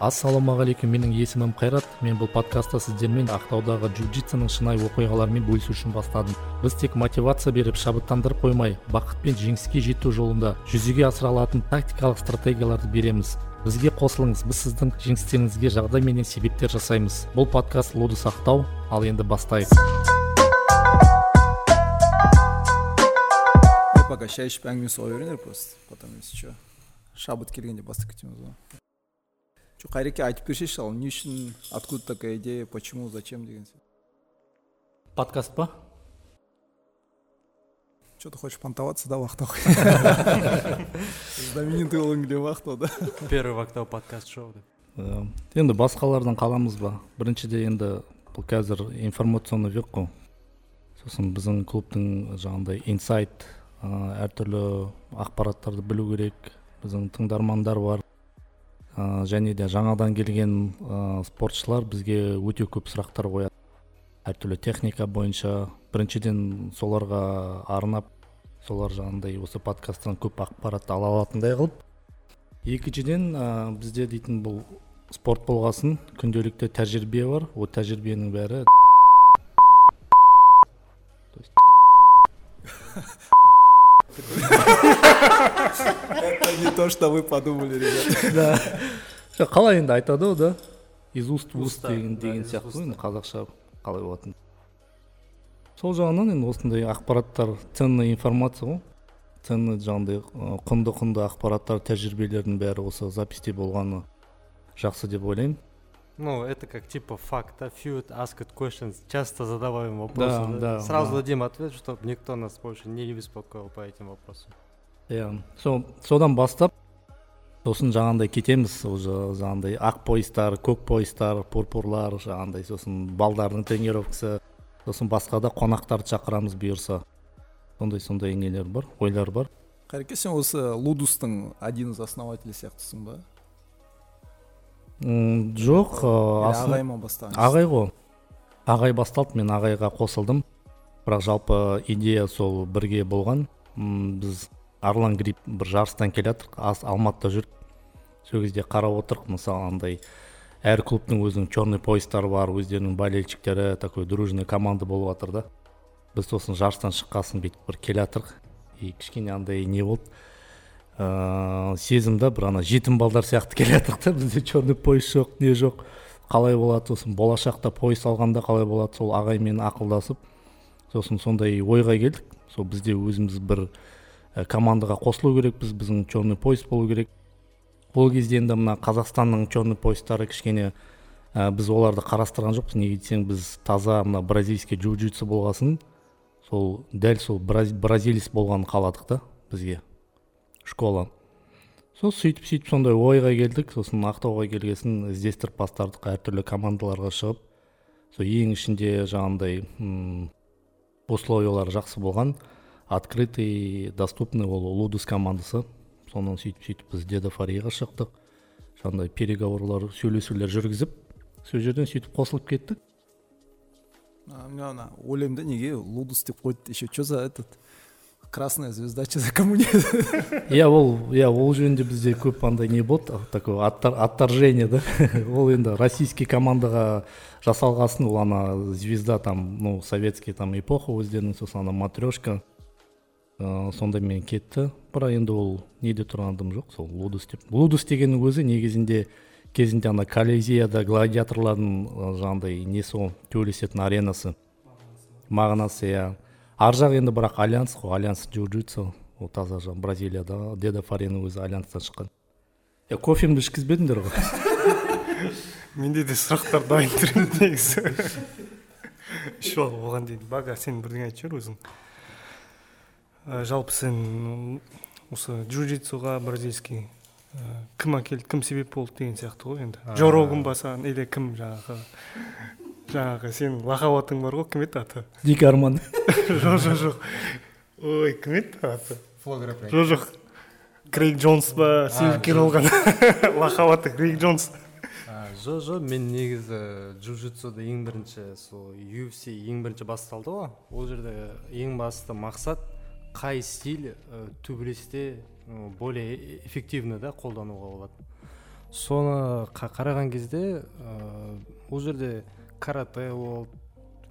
ассалаумағалейкум менің есімім қайрат. Мен бұл подкастты сіздермен ақтаудағы джиу джитсының шынайы оқиғаларымен бөлісу үшін бастадым. Біз тек мотивация беріп шабыттандырып қоймай бақыт пен жеңіске жету жолында жүзеге асыра алатын тактикалық стратегияларды береміз. Бізге қосылыңыз біз сіздің жеңістеріңізге жағдай менен себептер жасаймыз. Бұл подкаст лудус ақтау ал енді бастайық. Ішіп әңгіме соға беріңдер просто потом если че шабыт келгенде бастап кетеміз ғой че қайреке айтып берсейші ал не үшін откуда такая идея почему зачем деген сияқты подкаст па? Че ты хочешь понтоваться да в ақтау знаменитый болғың келе ма ақтауда первый в ақтау подкаст шоу деп енді басқалардан қаламыз ба? Біріншіде енді бұл қазір информационный век қой сосын біздің клубтың жаңағыдай инсайт ә, әртүрлі ақпараттарды білу керек. Біздің тыңдармандар бар. Ә, және де жаңадан келген ә, спортшылар бізге өте көп сұрақтар қояды. Әртүрлі техника бойынша. Біріншіден соларға арнап солар жаңағыдай осы подкасттан көп ақпарат ала алатындай қылып. Екіншіден ә, бізде дейтін бұл спорт болғасын күнделікті тәжірибе бар. Ол тәжірибенің бәрі это не то что вы подумали ребят. Да. Жоқ, қалай енді айтады ғой да? Из уст в уст Уста, деген сияқты ғой енді қазақша қалай болатын. Сол жағынан енді осындай ақпараттар ценный информация ғой. Ценный жаңағыдай ы, құнды құнды ақпараттар тәжірибелердің бәрі осы записьте болғаны жақсы деп ойлаймын. Ну это как типа факт да few asked questions часто задаваем вопросы Да, да, сразу да. дадим ответ чтобы никто нас больше не беспокоил по этим вопросам. Иә со содан бастап сосын жаңағындай кетеміз уже жаңағындай ақ поездар көк поездар пурпурлар жаңағындай сосын балдардың тренировкасы сосын басқа да қонақтарды шақырамыз бұйырса. Сондай сондай нелер бар ойлар бар. Қайреке сен осы лудустың один из основателей сияқтысың ба? Жоқ ағай ма бастаған ағай ғой ағай басталды мен ағайға қосылдым. Бірақ жалпы идея сол бірге болған. Біз арлан грипп бір жарыстан келе жатырық ас- алматыда жүріп сол кезде қарап отырық мысалы андай әр клубтың өзінің черный поястары бар өздерінің болельщиктері такой дружный команда болып жатыр да. Біз сосын жарыстан шыққасын бүйтіп бір келе жатырық и кішкене андай не болды. Ыыы сезім да бір ана жетім балдар сияқты келе жатырық та бізде черный пояс жоқ не жоқ қалай болады сосын болашақта пояс алғанда қалай болады сол ағаймен ақылдасып сосын сондай ойға келдік. Сол бізде өзіміз бір ә, командаға қосылу керекпіз біздің черный пояс болу керек. Ол кезде енді мына қазақстанның черный поястары кішкене ә, біз оларды қарастырған жоқпыз. Неге десең біз таза мына бразильский джиу джитсу болғасын сол дәл сол браз- бразилец болғанын қаладық та бізге. Школа. Сол сөйтіп сөйтіп сондай ойға келдік сосын ақтауға келгесін іздестіріп бастадық әртүрлі командаларға шығып. Сол ең ішінде жаңағындай условиялары жақсы болған. Открытый доступный ол лудус командасы. Сонан сөйтіп сөйтіп біз деді фарияға шықтық. Жаңағыдай переговорлар сөйлесулер жүргізіп сол жерден сөйтіп қосылып кеттік. Мен ойлаймын да неге лудус деп қойды еще че за этот? Красная звезда че за коммунизм? Иә ол иә ол жөнінде бізде көп андай не болды такое отторжение да? Ол енді российский командаға жасалғасын ол ана звезда там ну советский там эпоха өздерінің сосын ана матрешка. Ыыы сондаймен кетті. Бірақ енді ол неде тұрғаным жоқ сол лудус деп. Лудус дегеннің өзі негізінде кезінде ана колизеяда гладиаторлардың жаңағыдай несі ғой төбелесетін аренасы. Мағынасы иә. Ар жақ енді бірақ альянс қой альянс джиу джитсу ол таза жаңағы бразилияда. Деда фаренің өзі альянстан шыққан. Е кофемді ішкізбедіңдер ғой? Менде де сұрақтар дайын тұр еді негізі. Ішіп ал оған дейін. Бага сен бірдеңе айтып жібер өзің. Ә, жалпы сен осы джиу джитсуға бразильский ә, кім әкелді кім себеп болды деген сияқты ғой енді. Джо роган ба саған или кім жаңағы? Жаңағы сенің лақап атың бар ғой кім еді аты? Дик арман. Жоқ жоқ жоқ. Ой кім еді аты? Флогер жоқ жоқ. Крейг джонс па себепкер болған лақап аты крейг джонс. Жоқ жоқ мен негізі джиу джитсуды ең бірінші сол UFC ең бірінші басталды ғой. Ол жерде ең басты мақсат қай стиль ә, төбелесте ә, более эффективно да қолдануға болады. Соны қа- қараған кезде ә, ол жерде карате болды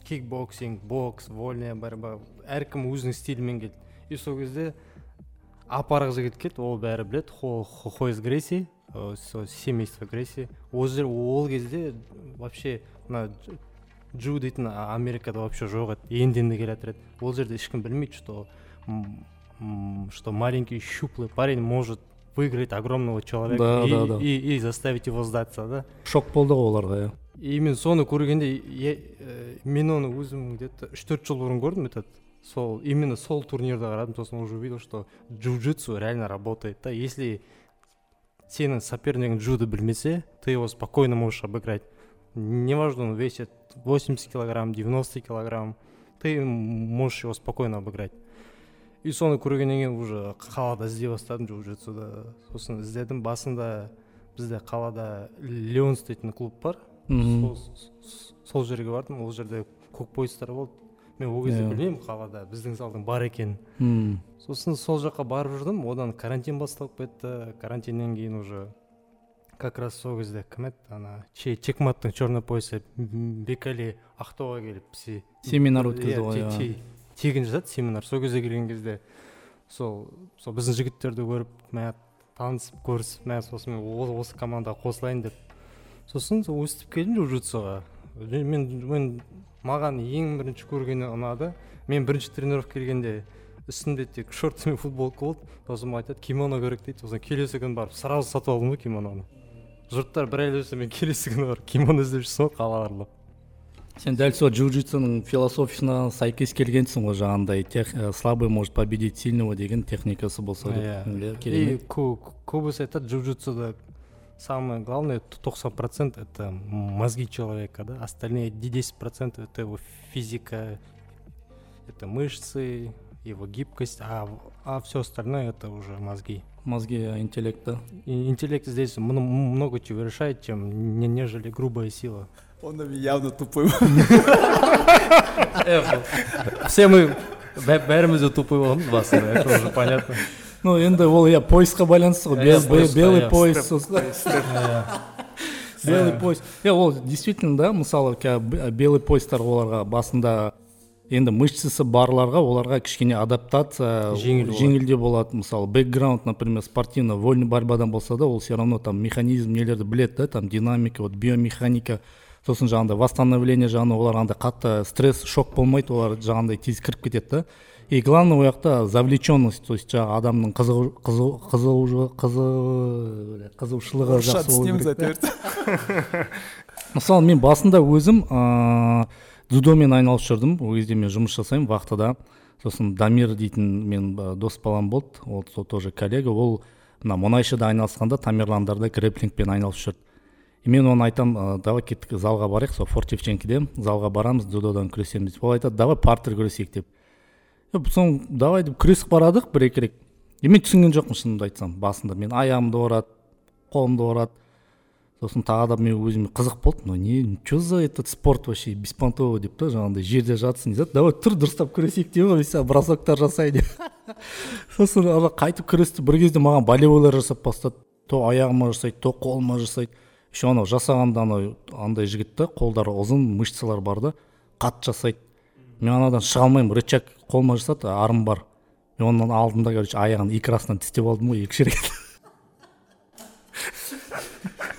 кикбоксинг бокс вольная борьба әркім өзінің стилімен келді. И сол кезде апарық жігіт келді ол бәрі біледі. Хо- Хо- хойс грейси ә, сол семейство грейси. Ол жер ол кезде вообще мына дж- джу дейтін америкада вообще жоқ еді енді енді келе жатыр еді. Ол жерде ешкім білмейді что что маленький щуплый парень может выиграть огромного человека Да, и, да, да. И, и заставить его сдаться да. Шок болды ғой оларға иә. И мен соны көргенде э, мен оны өзім где то үш төрт жыл бұрын көрдім этот. Сол именно сол турнирді қарадым. Сосын уже увидел что джиу джитсу реально работает. Да если сенің сопернигің джуды білмесе ты его спокойно можешь обыграть. Неважно он весит 80 килограмм 90 килограмм ты можешь его спокойно обыграть. И соны көргеннен кейін уже қалада іздей бастадым джиу джитсуды сосын іздедім. Басында бізде қалада леонс дейтін клуб бар. Мхм сол, жерге бардым. Ол жерде көк поястар болды. Мен ол кезде Иә. білмеймін қалада біздің залдың бар екенін. Мм. сосын сол жаққа барып жүрдім. Одан карантин басталып кетті. Карантиннен кейін уже как раз сол кезде кім еді? Ана Че- чекматтың черный поясы бекали ақтауға келіп се- Семинар өткізді ғой, те- иә. те- тегін жазады семинар. Сол кезде келген кезде сол сол біздің жігіттерді көріп мә танысып көрісіп мә сосын мен осы командаға қосылайын деп сосын сол өстіп келдім джиу джитсуға мен мен маған ең бірінші көргені ұнады. Мен бірінші тренировка келгенде үстімде тек шорты мен футболка болды. Сосын айтады кимоно керек дейді. Сосын келесі күні барып сразу сатып алдым ғой кимононы. Жұрттар бір ай іздесе мен келесі күні барып кимоно іздеп жүрсің ғой қала аралап сен дәл сол джиу джитсуның философиясына сәйкес келгенсің ғой жаңағындай. Тех, э, слабый может победить сильного деген техникасы болса деп. Иә. Иә, И көбісі айтады джиу джитсуда самое главное тоқсан процент это мозги человека да остальные 10 процентов это его физика это мышцы его гибкость а, а все остальное это уже мозги. Мозги э, интеллект да? И интеллект здесь мно- много чего решает чем не- нежели грубая сила. Мен явно тупой все мы бәріміз де тупой боламыз басында это уже понятно ну енді ол иә поясқа байланысты ғой. Поясқа, белый иә. пояс сосын белый пояс иә ол действительно да мысалы белый поястар оларға басында енді мышцасы барларға оларға кішкене адаптация Жеңіл жеңілдеу болады. мысалы бэкграунд например спортивный вольный борьбадан болса да ол все равно там механизм нелерді біледі да там динамика вот биомеханика. Сосын жаңағыдай восстановление жағынан олар андай қатты стресс шок болмайды олар жаңағыдай тез кіріп кетеді да. И главное ол жақта завлеченность то есть жаңағы адамның қызығу қызығушылығы жақсы болу керек мысалы мен басында өзім ыыы дзюдомен айналысып жүрдім. Ол кезде мен жұмыс жасаймын вахтада. Сосын дамир дейтін мен дос балам болды. Ол тоже коллега. Ол мына мұнайшыда айналысқанда тамерландарда грэплингпен айналысып жүрді. И мен оны айтамын давай кеттік залға барайық сол фортевченкіде залға барамыз дзюдодан күресеміз деп ол айтады давай партер күресейік деп. Соң давай деп күресіп барадық бір екі рет. И мен түсінген жоқпын шынымды айтсам басында. Мен аяғымды ұрады қолымды ұрады сосын тағы да мен өзіме қызық болды ну не че за этот спорт вообще беспонтовый? деп та жаңағыдай жерде жатсын дейді давай тұр дұрыстап күресейік дейді ғой саған бросоктар жасай деп. Сосын ана қайтып күресті. Бір кезде маған болевойлар жасап бастады. То аяғыма жасайды то қолыма жасайды. Еще анау жасағанда анау андай жігіт та қолдары ұзын мышцалар бар да қатты жасайды. Мен анадан шыға алмаймын рычаг қолыма жасады арым бар. Мен оның алдында короче аяғын екі арасынан тістеп алдым ғой екі рет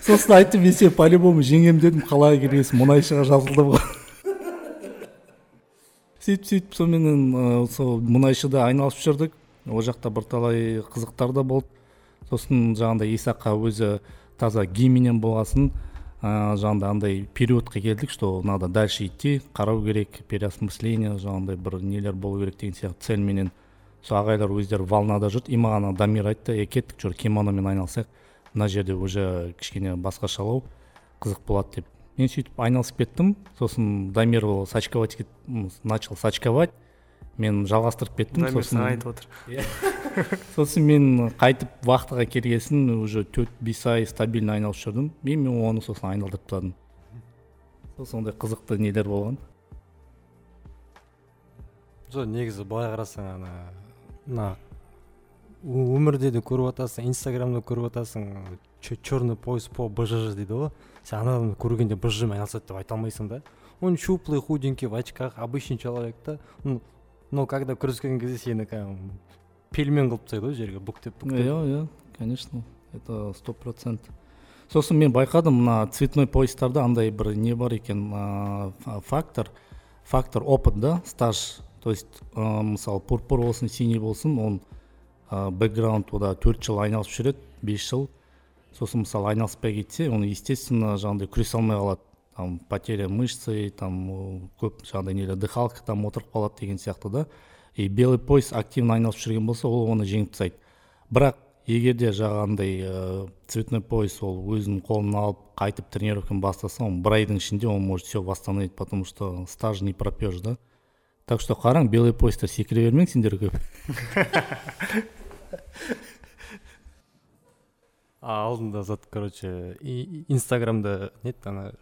сосын айттым мен сені по любому жеңемін дедім қалаға келгесін мұнайшыға жазылдым ғой. Сөйтіп сөйтіп соныменен сол мұнайшыда айналысып жүрдік. Ол жақта бірталай қызықтар да болды. Сосын жаңағыдай исаққа өзі таза гейменен болғасын ыыы жаңағыдай андай периодқа келдік что надо дальше идти қарау керек переосмысление жаңағыдай бір нелер болу керек деген сияқты цельменен. Сол ағайлар өздері волнада жүрді и маған дамир айтты е кеттік жүр кимономен айналысайық мына жерде уже кішкене басқашалау қызық болады деп. Мен сөйтіп айналысып кеттім. Сосын дамир ол сачковать начал сачковать мен жалғастырып кеттім сосын саған айтып отыр. Сосын мен қайтып вахтаға келгесін уже төрт бес ай стабильно айналысып жүрдім. И мен оны сосын айналдырып тастадым. Сол сондай қызықты нелер болған. Жоқ негізі былай қарасаң ана мына өмірде де көріп жатасың инстаграмда көріп жатасың черный пояс по бжж дейді ғой. Сен ана адамды көргенде бжжмен айналысады деп айта алмайсың да. Он щуплый худенький в очках обычный человек та. Но когда көріскен кезде сені кәдімгі пельмен қылып тастайды ғой жерге бүктеп бүктеп иә иә конечно это сто процент сосын мен байқадым мына цветной поястарда андай бір не бар екен ә, фактор фактор опыт да стаж. То есть мысалы пурпур болсын синий болсын он ә, бэкграунд ода төрт жыл айналысып жүреді бес жыл. Сосын мысалы айналыспай кетсе оны естественно жаңағыдай күресе алмай қалады. Там потеря мышцы там көп жаңағыдай нелер дыхалка там отырып қалады деген сияқты да. И белый пояс активно айналысып жүрген болса ол оны жеңіп тастайды. Бірақ егер де жаңағындай ә, цветной пояс ол өзінің қолына алып қайтып тренировканы бастаса он бір айдың ішінде он может все восстановить потому что стаж не пропьешь да. Так что қараң белый пояста секіре бермеңіз сендер көп. Алдында зат короче инстаграмда не еді ана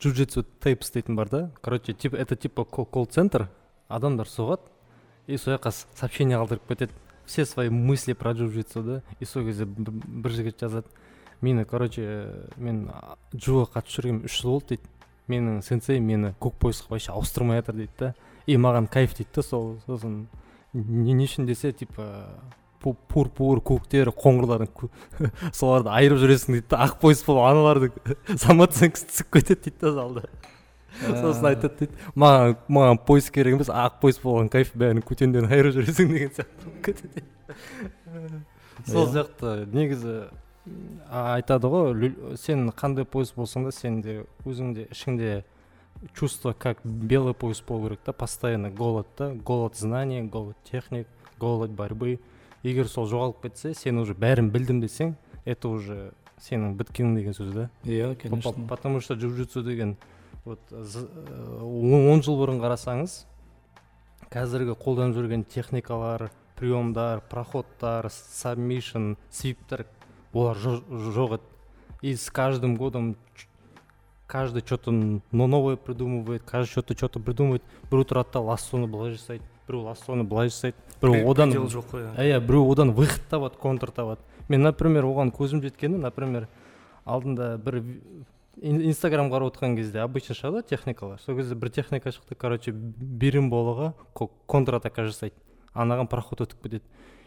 джуджитсу тейпс дейтін бар да. Короче типа это типа колл центр адамдар соғады и сол жаққа сообщение қалдырып кетеді. Все свои мысли про джиу да. И сол кезде бір жігіт жазады. Мені короче мен джуға қатысып жүргеніме үш жыл болды дейді. Менің сенсей мені көк поясқа вообще ауыстырмай жатыр дейді да. И маған кайф дейді да сол сосын. Не үшін десе типа пурпур көктер қоңырлардың соларды айырып жүресің дейді да ақ пояс болып аналардың самооценкасы түсіп кетеді дейді да залда. Сосын айтады дейді маған маған пояс керек емес ақ пояс болған кайф бәрін көтендерін айырып жүресің деген сияқты болып кетеді сол сияқты негізі айтады ғой сен қандай пояс болсаң да сен де өзіңде ішіңде чувство как белый пояс болу керек та постоянно голод да голод знаний голод техник голод борьбы. Егер сол жоғалып кетсе сен уже бәрін білдім десең это уже сенің біткенің деген сөз да. Иә конечно. потому что джиу деген вот он жыл бұрын қарасаңыз қазіргі қолданып жүрген техникалар приемдар проходтар сабмишн свиптер олар жоқ еді. И с каждым годом каждый что то новое придумывает каждый что то что то придумывает біреу тұрады да лассоны былай жасайды. Біреу лассоны былай жасайды біреу одан жоқ қой иә біреу одан выход табады контр табады мен например оған көзім жеткені например алдында бір инстаграм қарап отқан кезде обычно шығады ғой техникалар. Сол кезде бір техника шықты короче болыға контратака жасайды. Анаған проход өтіп кетеді.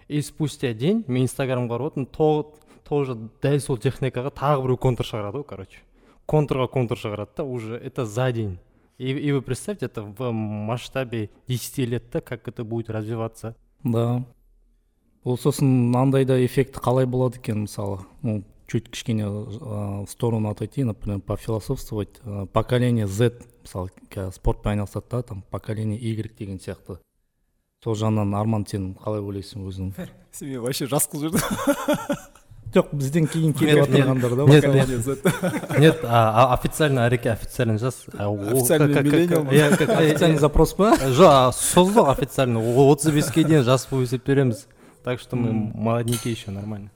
И спустя день мен инстаграм қарап отырмын тоже дәл сол техникаға тағы біреу контр шығарады ғой короче. Контурға контур шығарады да уже это за день. И, и вы представьте это в масштабе десяти лет да как это будет развиваться? Да. Ол сосын мынандай да эффекті қалай болады екен мысалы? Ну чуть кішкене в сторону отойти например пофилософствовать поколение z мысалы спортпен айналысады да там поколение y деген сияқты. Сол жағынан арман сен қалай ойлайсың өзің? Сен мені вообще жас қылып жібердің. Жоқ бізден кейін келіп жатырғандар да нет. нет официально әреке официально жас? Официальный запрос па? жоқ создық официально? Отыз беске дейін жас болып есептеп так что мы молодненькие еще нормально.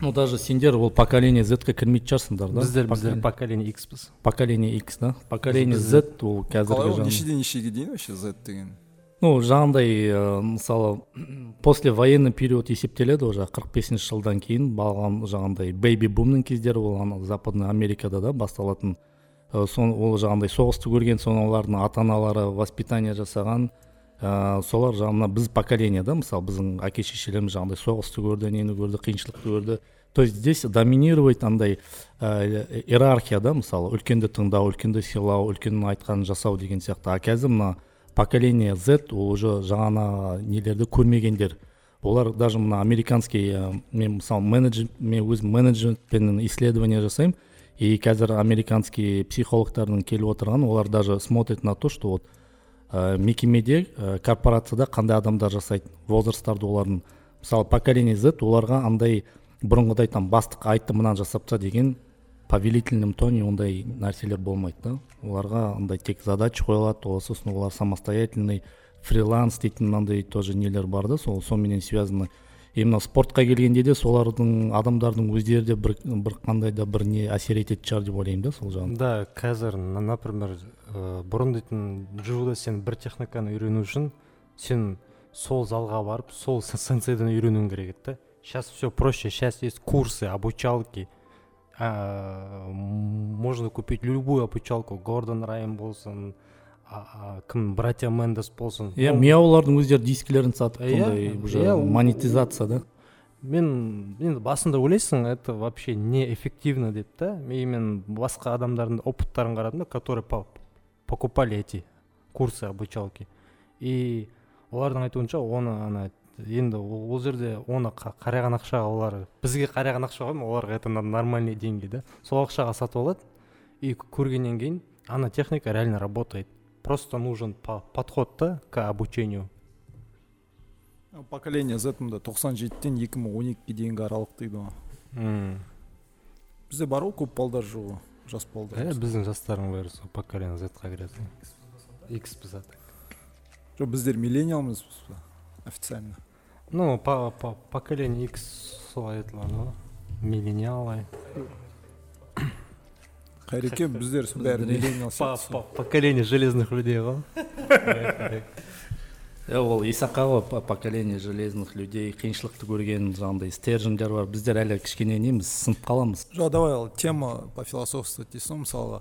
Ну даже сендер ол поколение зетке кірмейтін шығарсыңдар да? Біздер біздер поколение икспіз поколение икс да? Поколение z. Ол қазіргі қалай ол нешеден нешеге дейін вообще z деген ну жаңағындай ә, мысалы после военный период есептеледі уже қырық бесінші жылдан кейін балған жаңағындай бэйби бумның кездері ол ана западный америкада да басталатын. Ә, сон, ол жаңағындай соғысты көрген соны олардың ата аналары воспитание жасаған. Ә, солар жаңағы біз поколение да мысалы біздің әке шешелеріміз жаңағыдай соғысты көрді нені көрді қиыншылықты көрді. То есть здесь доминирует андай ә, иерархия да мысалы үлкенді тыңдау үлкенді сыйлау үлкеннің айтқанын жасау деген сияқты. А қазір мына поколение z ол уже жаңа нелерді көрмегендер. Олар даже мына американский мен мысалы менеджер мен өзім менеджментпен исследование жасаймын. И қазір американский психологтардың келіп отырған олар даже смотрят на то что вот ә, мекемеде ә, корпорацияда қандай адамдар жасайды возрасттарды олардың. Мысалы поколение z оларға андай бұрынғыдай там бастық айтты мынаны жасап деген повелительном тоне ондай нәрселер болмайды да. Оларға андай тек задача қойылады ол сосын олар самостоятельный фриланс дейтін мынандай тоже нелер бар да сол сонымен связано именно спортқа келгенде де солардың адамдардың өздері де бір, бір қандай да бір не әсер ететін шығар деп ойлаймын да сол жағын. Да қазір например ә, бұрын дейтін джуда сен бір техниканы үйрену үшін сен сол залға барып сол сенсейден үйренуің керек еді да. Сейчас все проще сейчас есть курсы обучалки М, можно купить любую обучалку гордон райан болсын а, кім братья мендес болсын иә Ну, мияулардың өздері дискілерін сатып сондай уже монетизация да? Мен енді басында ойлайсың это вообще неэффективно деп та и мен басқа адамдардың опыттарын қарадым да которые по- покупали эти курсы обучалки. И олардың айтуынша оны ана енді ол жерде оны қа- қараған ақшаға олар бізге қараған ақша ғой оларға это нормальные деньги да? Сол ақшаға сатып алады и көргеннен кейін ана техника реально работает. Просто нужен по- подход да к обучению. Поколение z мында тоқсан жетіден екі мың он екіге дейінгі аралық дейді ғой. М. бізде бар ғой көп балдар жоқ жас балдар. Иә біздің жастардың бәрі сол поколение зетқа кіреді. Икс біз жоқ біздер миллениалмыз ба официально. Ну по, по поколение икс солай айтылады ғой миллениалы қайреке біздер сол бәрі миллениал поколение железных людей ғой иә ол исақа ғой по- поколение железных людей қиыншылықты көрген жаңағыдай стержендер бар. Біздер әлі кішкене неміз сынып қаламыз. Жоқ давай ал тема по философствовать дейсің ғой мысалға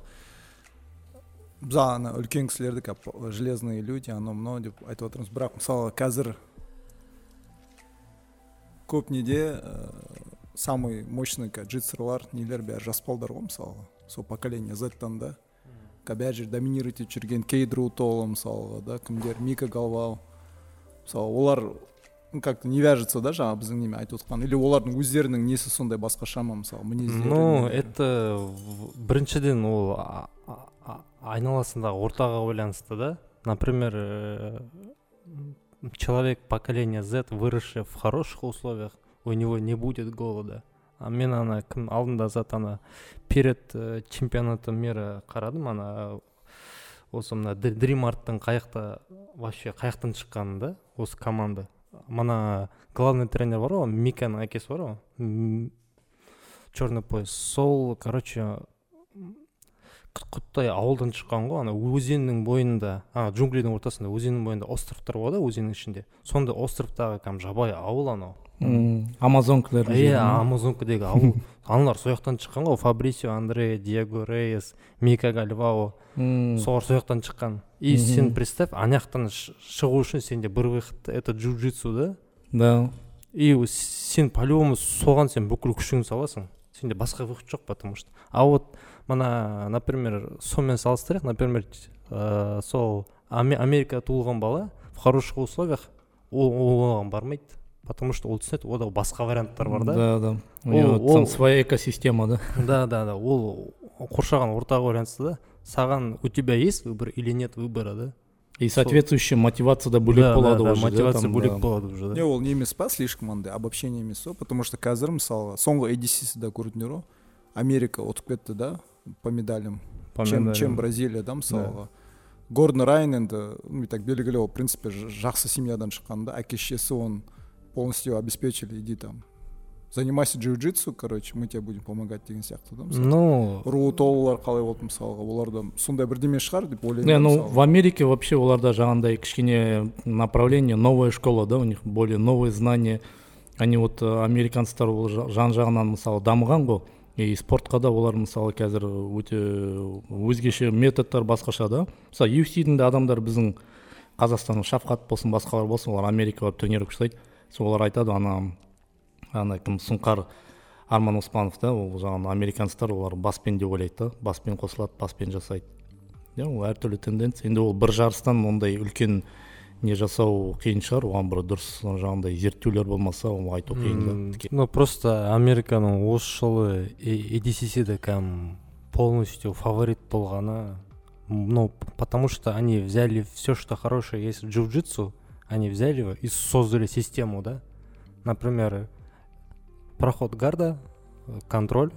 біз ана үлкен кісілерді как железные люди анау мынау деп айтып отырмыз. Бірақ мысалы қазір көп неде ә, самый мощный джитсерлар нелер бәрі жас балдар ғой мысалға. Сол поколение зеттан да. Бәр жерде доминировать етіп жүрген кейдру толы мысалға да кімдер мика галвау мысалы олар как то не вяжется да жаңағы біздің немен айтып отқан. Или олардың өздерінің несі сондай басқаша ма мысалы мінездері ну это біріншіден ол айналасындағы ортаға байланысты да. Например э, человек поколения z выросший в хороших условиях у него не будет голода. А мен ана кім алдында зат ана перед э, чемпионатом мира қарадым ана осы мына дримарттың қаяқта вообще қаяқтан шыққанын да осы команда. Мына главный тренер бар ғой миканың әкесі бар ғой. Черный пояс сол короче құттай ауылдан шыққан ғой. Ана өзеннің бойында ана джунглидің ортасында өзеннің бойында островтар болады өзеннің ішінде. Сондай островтағы кәдімгі жабайы ауыл анау. Амазонкалар иә амазонкадегі ауыл. Аналар сол жақтан шыққан ғой. Фабрисио андре диего рейес мика гальвао. Солар сол жақтан шыққан. И сен представь ана жақтан шығу үшін сенде бір выход это джиу-джитсу да? Да. И сен по любому соған сен бүкіл күшіңді саласың. Сенде басқа выход жоқ потому что. А вот мына например сонымен салыстырайық. Например ә, сол Аме- америкада туылған бала в хороших условиях ол ол оған бармайды. Потому что ол түсінеді ода басқа варианттар бар да. Да да. У Ол- него там своя экосистема да. Да да да. Ол қоршаған ортаға байланысты да. Саған у тебя есть выбор или нет выбора да? И соответствующая мотивация да бөлек да, болады да, да, уже да, мотивация бөлек да. болады уже не да ол не емес па слишком андай обобщение емес па потому что қазір мысалға соңғы эдисида көрдіңдер ғой америка ұтып кетті да по медалям По чем, медалям. чем бразилия да мысалға гордон райан енді ну, так белгілі ол в принципе ж- жақсы семьядан шыққан да әке шешесі оны полностью обеспечили иди там занимайся джиу джитсу короче мы тебе будем помогать деген сияқты да мысалы ну руу толылар қалай болды мысалға оларда сондай бірдеме шығар деп ойлаймын не да, ну мысалы. в америке вообще оларда жаңағындай кішкене направление новая школа да у них более новые знания они вот э, американецтер ол жа- жан жағынан мысалы дамыған ғой И спортқа да олар мысалы қазір өте өзгеше методтар басқаша да. Мысалы UFC-дің де адамдар біздің қазақстанның шафқат болсын басқалар болсын олар америкаға тренировка жасайды сол олар айтады ана ана кім сұңқар арман оспанов та ол жаңағы американецтер олар баспен деп ойлайды да баспен қосылады баспен жасайды иә ол әртүрлі тенденция. Енді ол бір жарыстан ондай үлкен не жасау қиын шығар. Оған бір дұрыс жаңағындай зерттеулер болмаса ол айту қиын да. Ну просто американың осы жылы эдисиде кәдімгі полностью фаворит болғаны ну потому что они взяли все что хорошее есть в джиу-джитсу они взяли его и создали систему да. Например проход гарда контроль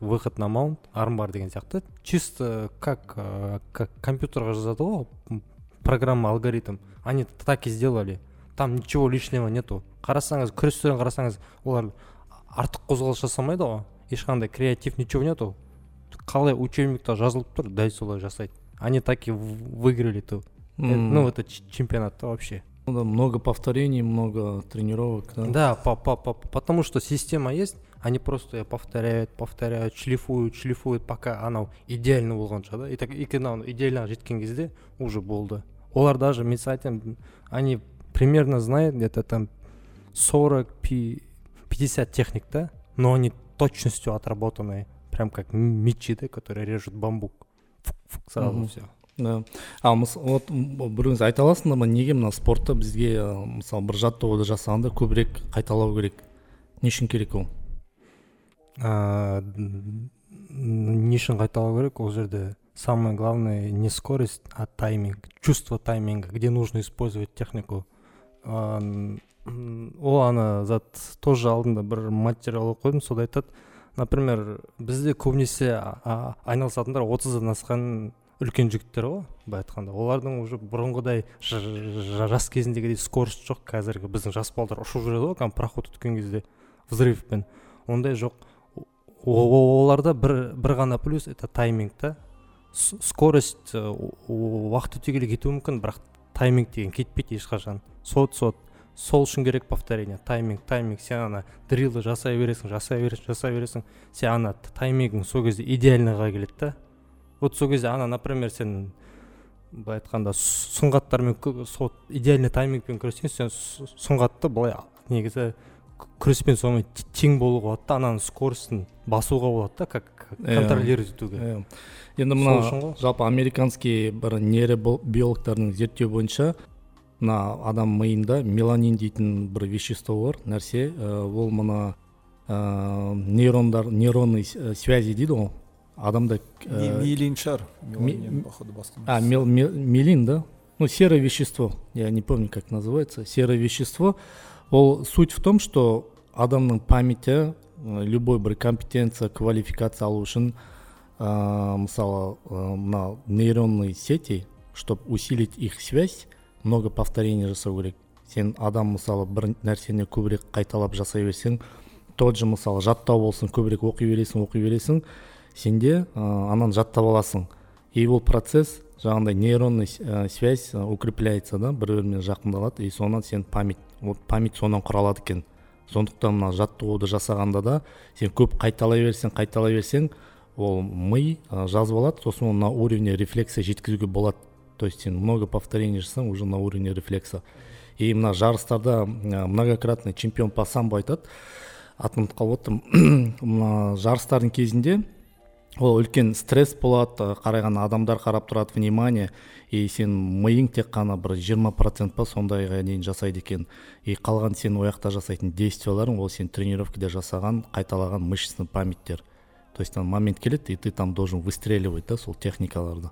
выход на маунт армбар деген сияқты. Чисто как э, как компьютерға жазады ғой программа алгоритм. Они так и сделали. Там ничего лишнего нету. Қарасаңыз күрестерін қарасаңыз олар артық қозғалыс жасамайды ғой. Ешқандай креатив ничего нету. Қалай учебникте жазылып тұр дәл солай жасайды. Они так и выиграли то Э, ну это ч- чемпионатта вообще. Ну да, много повторений много тренировок да. Да, по, по, по- потому что система есть, они просто повторяют, повторяют, шлифуют, шлифуют, пока анау идеально болғанша да. И так и идеальныйға жеткен кезде уже болды. Олар даже, мен саған айтамын, они примерно знают где-то там 40, пи- 50 техник, да, но они точностью отработанные, прям как мечи, да, которые режут бамбук. Сразу Мгм. все. да ал мыс- вот біреуіңіз айта аласыңдар ма неге мына спортта бізге мысалы бір жаттығуды жасағанда көбірек қайталау керек не үшін керек ол А, не үшін қайталау керек ол жерде самое главное не скорость а тайминг чувство тайминга где нужно использовать технику. Ол ана зат тоже алдында бір материал қойдым сонда айтады. Например бізде көбінесе айналысатындар отыздан асқан үлкен жігіттер ғой былай айтқанда. Олардың уже бұрынғыдай жас кезіндегідей скорость жоқ. Қазіргі біздің жас балдар ұшып жүреді ғой кәдімгі пароход өткен кезде взрывпен. Ондай жоқ. Оларда бір бір ғана плюс это тайминг та. Скорость э, уақыт өте келе кетуі мүмкін бірақ тайминг деген кетпейді ешқашан. Сот сот. Сол үшін керек повторение. Тайминг тайминг. Сен ана дрилды жасай бересің жасай бересің жасай бересің. Сен ана таймингің сол кезде идеальныйға келеді да. Вот сол кезде ана например сен былай айтқанда сұңғаттармен сол идеальный таймингпен күрессең сен сұңғатты былай негізі күреспен сонымен те- тең болуға болады да. Ананың скоростін басуға болады да как. Контролировать етуге Иә. енді мына жалпы американский бір нейробиологтардың зерттеу бойынша мына адам миында меланин дейтін бір вещество бар. Нәрсе ә, ол мына ә, нейрондар нейронный связи дейді ғой. Адамда Ми- ә, миелин шығар меланин походу басқа а мел, мел- мелин да? Ну серое вещество. Я не помню как называется. Серое вещество. Ол суть в том что адамның памяти ә, любой бір компетенция квалификация алу үшін ә, мысалы мына нейронные сети чтобы усилить их связь. Много повторений жасау керек сен адам мысалы бір нәрсені көбірек қайталап жасай берсең тот же мысалы жаттау болсын көбірек оқи бересің оқи бересің сенде ә, ананы жаттап аласың. И ол процесс жаңағындай нейронный ә, связь укрепляется да бір бірімен жақындалады и сонан сен память вот память сонан құралады екен. Сондықтан мына жаттығуды жасағанда да сен көп қайталай берсең қайталай берсең ол ми жазып алады сосын оны на уровне рефлекса жеткізуге болады. То есть сен много повторений жасасаң уже на уровне рефлекса. И мына жарыстарда многократный чемпион по самбо айтады. Атын ұмытып қалып отырмын мына жарыстардың кезінде ол үлкен стресс болады қарайған адамдар қарап тұрады внимание. И сен миың тек қана бір жиырма процент па сондайға дейін жасайды екен. И қалған сен ол жақта жасайтын действияларың ол сен тренировкада жасаған қайталаған мышечный памяттер. То есть там момент келеді и ты там должен выстреливать да сол техникаларды.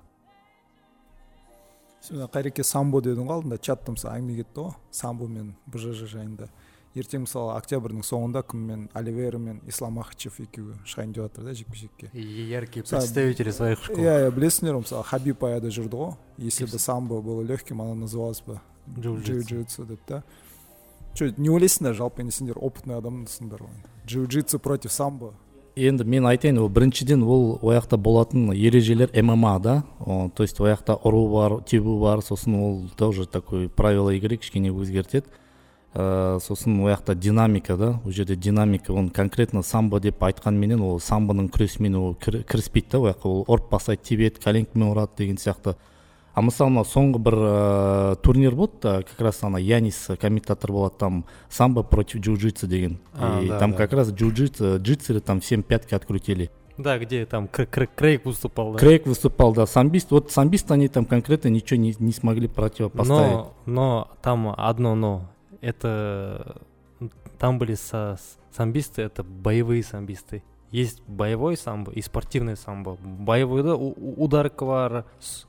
Сен қайреке самбо дедің ғой алдында чатта мысалы әңгіме кетті ғой. Самбо мен бжж жайында. Ертең мысалы октябрьдің соңында кім мен оливера мен ислам махачев екеуі шығайын деп жатыр да жекпе жекке яркие представители своих школ. Иә иә білесіңдер ғой мысалы хабиб аяда жүрді ғой. Если бы самбо было легким оно называлось бы Джиу-джитсу. джиу-джитсу деп та че не ойлайсыңдар жалпы енді сендер опытный адамсыңдар ғой. Джиу джитсу против самбо. Енді мен айтайын ол біріншіден ол ол жақта болатын ережелер мма да. О, то есть ол жақта ұру бар тебу бар сосын ол тоже такой правила игры кішкене өзгертеді. Ә, сосын ол жақта динамика да. Ол жерде динамика оны конкретно самбо деп айтқанменен ол самбоның күресімен ол кір, кіріспейді да ол жаққа ол ұрып тастайды тебеді коленкамен ұрады деген сияқты. А мысалы мына соңғы бір ә, турнир болды да как раз ана янис комментатор болады там самбо против джиу джитсу деген. А, и да, там да. как раз джиу джитсу джитсеры там всем пятки открутили. Да где там Кр- Кр- крейг выступал да? Крейг выступал да. Самбист вот самбист они там конкретно ничего не, не смогли противопоставить. Но но там одно но это там были со- самбисты это боевые самбисты. Есть боевой самбо и спортивный самбо. Боевойда у- у- ударка бар с-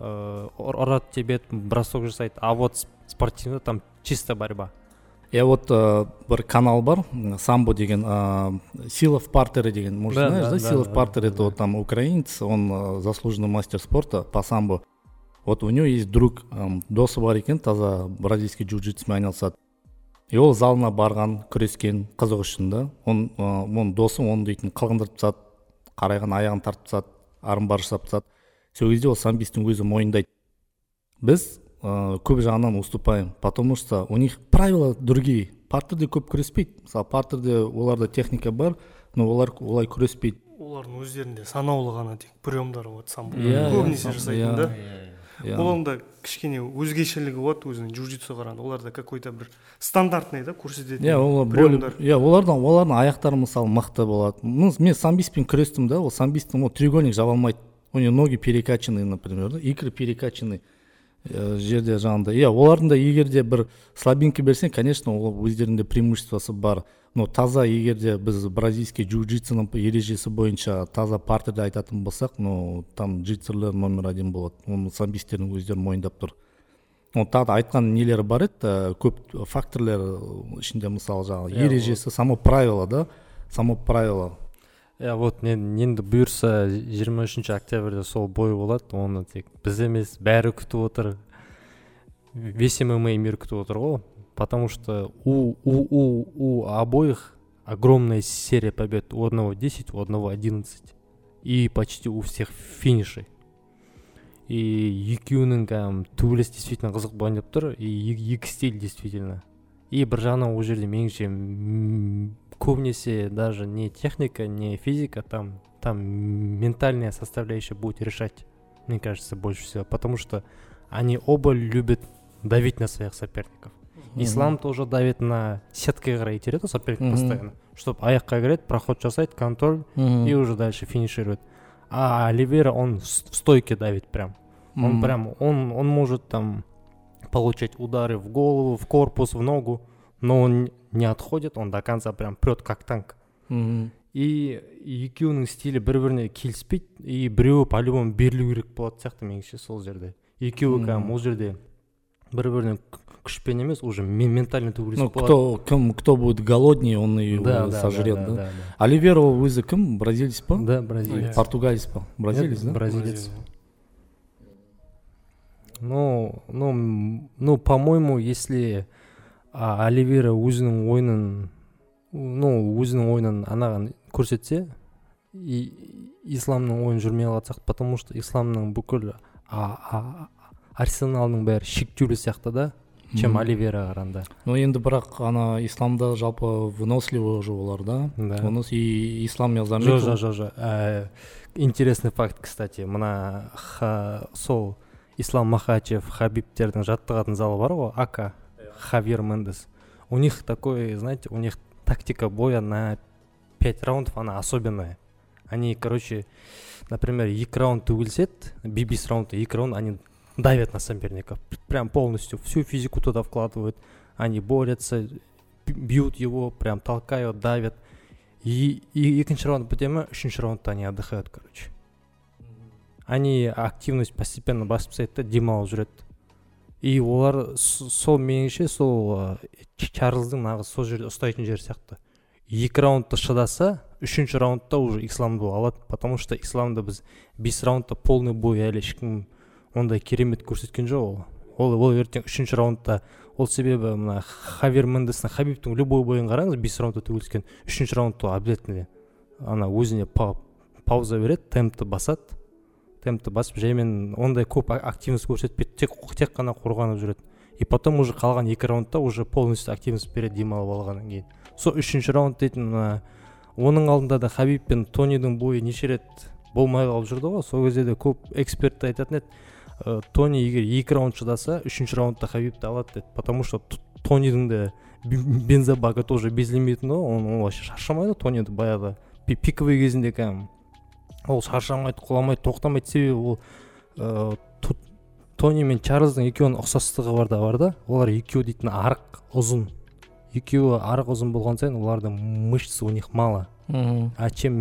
э, ұрады тебеді бросок жасайды а вот спортивный там чисто борьба. Я вот ә, бір канал бар самбо деген ә, сила в партере деген. Может Да, знаешь да, да, да, сила да, в партере да, это вот там украинец он ә, заслуженный мастер спорта по самбо вот у него есть друг досы бар екен таза бразильский джиу джитсумен айналысады. И ол залына барған күрескен қызық үшін да он ә, оның досы оны дейтін қылғындырып тастады қарайған аяғын тартып тастады армбар жасап тастады. Сол кезде ол самбисттің өзі мойындайды. Біз э, көп жағынан уступаем потому что у них правила другие. Партерде көп күреспейді. Мысалы партерде оларда техника бар но олар олай күреспейді. Олардың өздерінде санаулы ғана тек приемдары болады самбо Иә, көбінесе иә, жасайтын иә. да. Иә. оларда кішкене өзгешелігі болады өзінің джиу джитсуға қарағанда. Оларда какой то бір стандартный да көрсететін иә олар иә олардан олардың аяқтары мысалы мықты болады. Мен самбиспен күрестім да ол самбистің ол треугольник жаба алмайды. У него ноги перекачанные например да икры перекачанный ә, жерде жаңағыдай иә олардың да егер де бір слабинка берсең конечно ол өздерінде преимуществосы бар. Но таза егер де біз бразильский джиу джитсуның ережесі бойынша таза партерде айтатын болсақ ну там джитсерлер номер один болады. Оны самбистердің өздері мойындап тұр. Ол тағы да айтқан нелері бар еді ә, көп факторлер ә, ішінде мысалы жаңағы Иә, ережесі само правило да само правило иә вот мен енді бұйырса жиырма үшінші октябрьде сол бой болады. Оны тек біз емес бәрі күтіп отыр. Весь мма мир күтіп отыр ғой потому что у, у, у, у обоих огромная серия побед у одного 10 у одного 11 и почти у всех финиши и екеуінің кәдімгі төбелес действительно қызық болып тұр и е- екі стиль действительно и бір жағынан ол жерде меніңше м, көбінесе даже не техника не физика там там ментальная составляющая будет решать мне кажется больше всего потому что они оба любят давить на своих соперников ислам тоже давит на сеткаға қарай итереді ғой соперник Мгм. постоянно чтобы аяққа кіреді проход жасайды контроль Мгм. и уже дальше финиширует а оливера он в с- в стойке давит прям он Мгм. прям он он может там получать удары в голову в корпус в ногу но он не отходит он до конца прям прет как танк Мгм. и екеуінің стилі бір біріне келіспейді и біреуі по любому берілу керек болатын сияқты меніңше сол жерде екеуі Мгм. кәдімгі ол жерде бір біріне к- күшпен емес уже мен- ментально төбелес ну кто кім кто будет голоднее он и да, да, сожрет да, да? да, оливера ол өзі кім бразилец па да. да бразилец португалец па бразилец да? бразилец. Ну ну ну по моему если а, оливера өзінің ойынын ну өзінің ойынын анаған көрсетсе и исламның ойын жүрмей қалатын сияқты потому что исламның бүкіл а, а, арсеналының бәрі шектеулі сияқты да? Чем оливераға қарағанда ну енді бірақ ана исламда жалпы выносливый уже олар да. Да и ислам я заметил жоқ жоқ жоқ Ә, интересный факт кстати. Мына ха, сол ислам махачев хабибтердің жаттығатын залы бар ғой ака хавьер мендес. У них такой знаете у них тактика боя на пять раундов она особенная. Они короче например екі раунд төбелеседі би бес раунда екі раунд они давят на соперников прям полностью всю физику туда вкладывают. Они борются бьют его прям толкают давят. И, и екінші раунд біте ма үшінші раундта они отдыхают короче. Они активность постепенно басып тастайды да демалып жүреді и олар сол меніңше сол чарльздың нағыз сол жерде ұстайтын жері сияқты екі раундты шыдаса үшінші раундта уже исламды алады потому что исламды біз бес раундта полный бой әлі ешкім ондай керемет көрсеткен жоқ ол. Ол ол ертең үшінші раундта ол себебі мына хавер мендестің хабибтің любой бойын қараңыз бес раундта төбелескен үшінші раундта обязательно ана өзіне па- пауза береді темпті басады. Темпті басып жаймен ондай көп активность көрсетпейді тек тек қана қорғанып жүреді. И потом уже қалған екі раундта уже полностью активность береді демалып алғаннан кейін. Сол үшінші раунд дейтін мына оның алдында да хабиб пен тонидің бойы неше рет болмай қалып жүрді ғой. Сол кезде де көп эксперт айтатын еді. Ә, тони егер екі раунд шыдаса үшінші раундта хабибті алады деді. Потому что тонидің де бен- бензобагы тоже безлимитный ғой. Он, он вообще шаршамайды тониді баяғы пи- пиковый кезінде кәдімгі. Ол шаршамайды құламайды тоқтамайды. Себебі ол ә, тони мен чарльздың екеуінің ұқсастығы бар да бар да. Олар екеуі дейтін арық ұзын. Екеуі арық ұзын болған сайын олардың мышц у них мало. А чем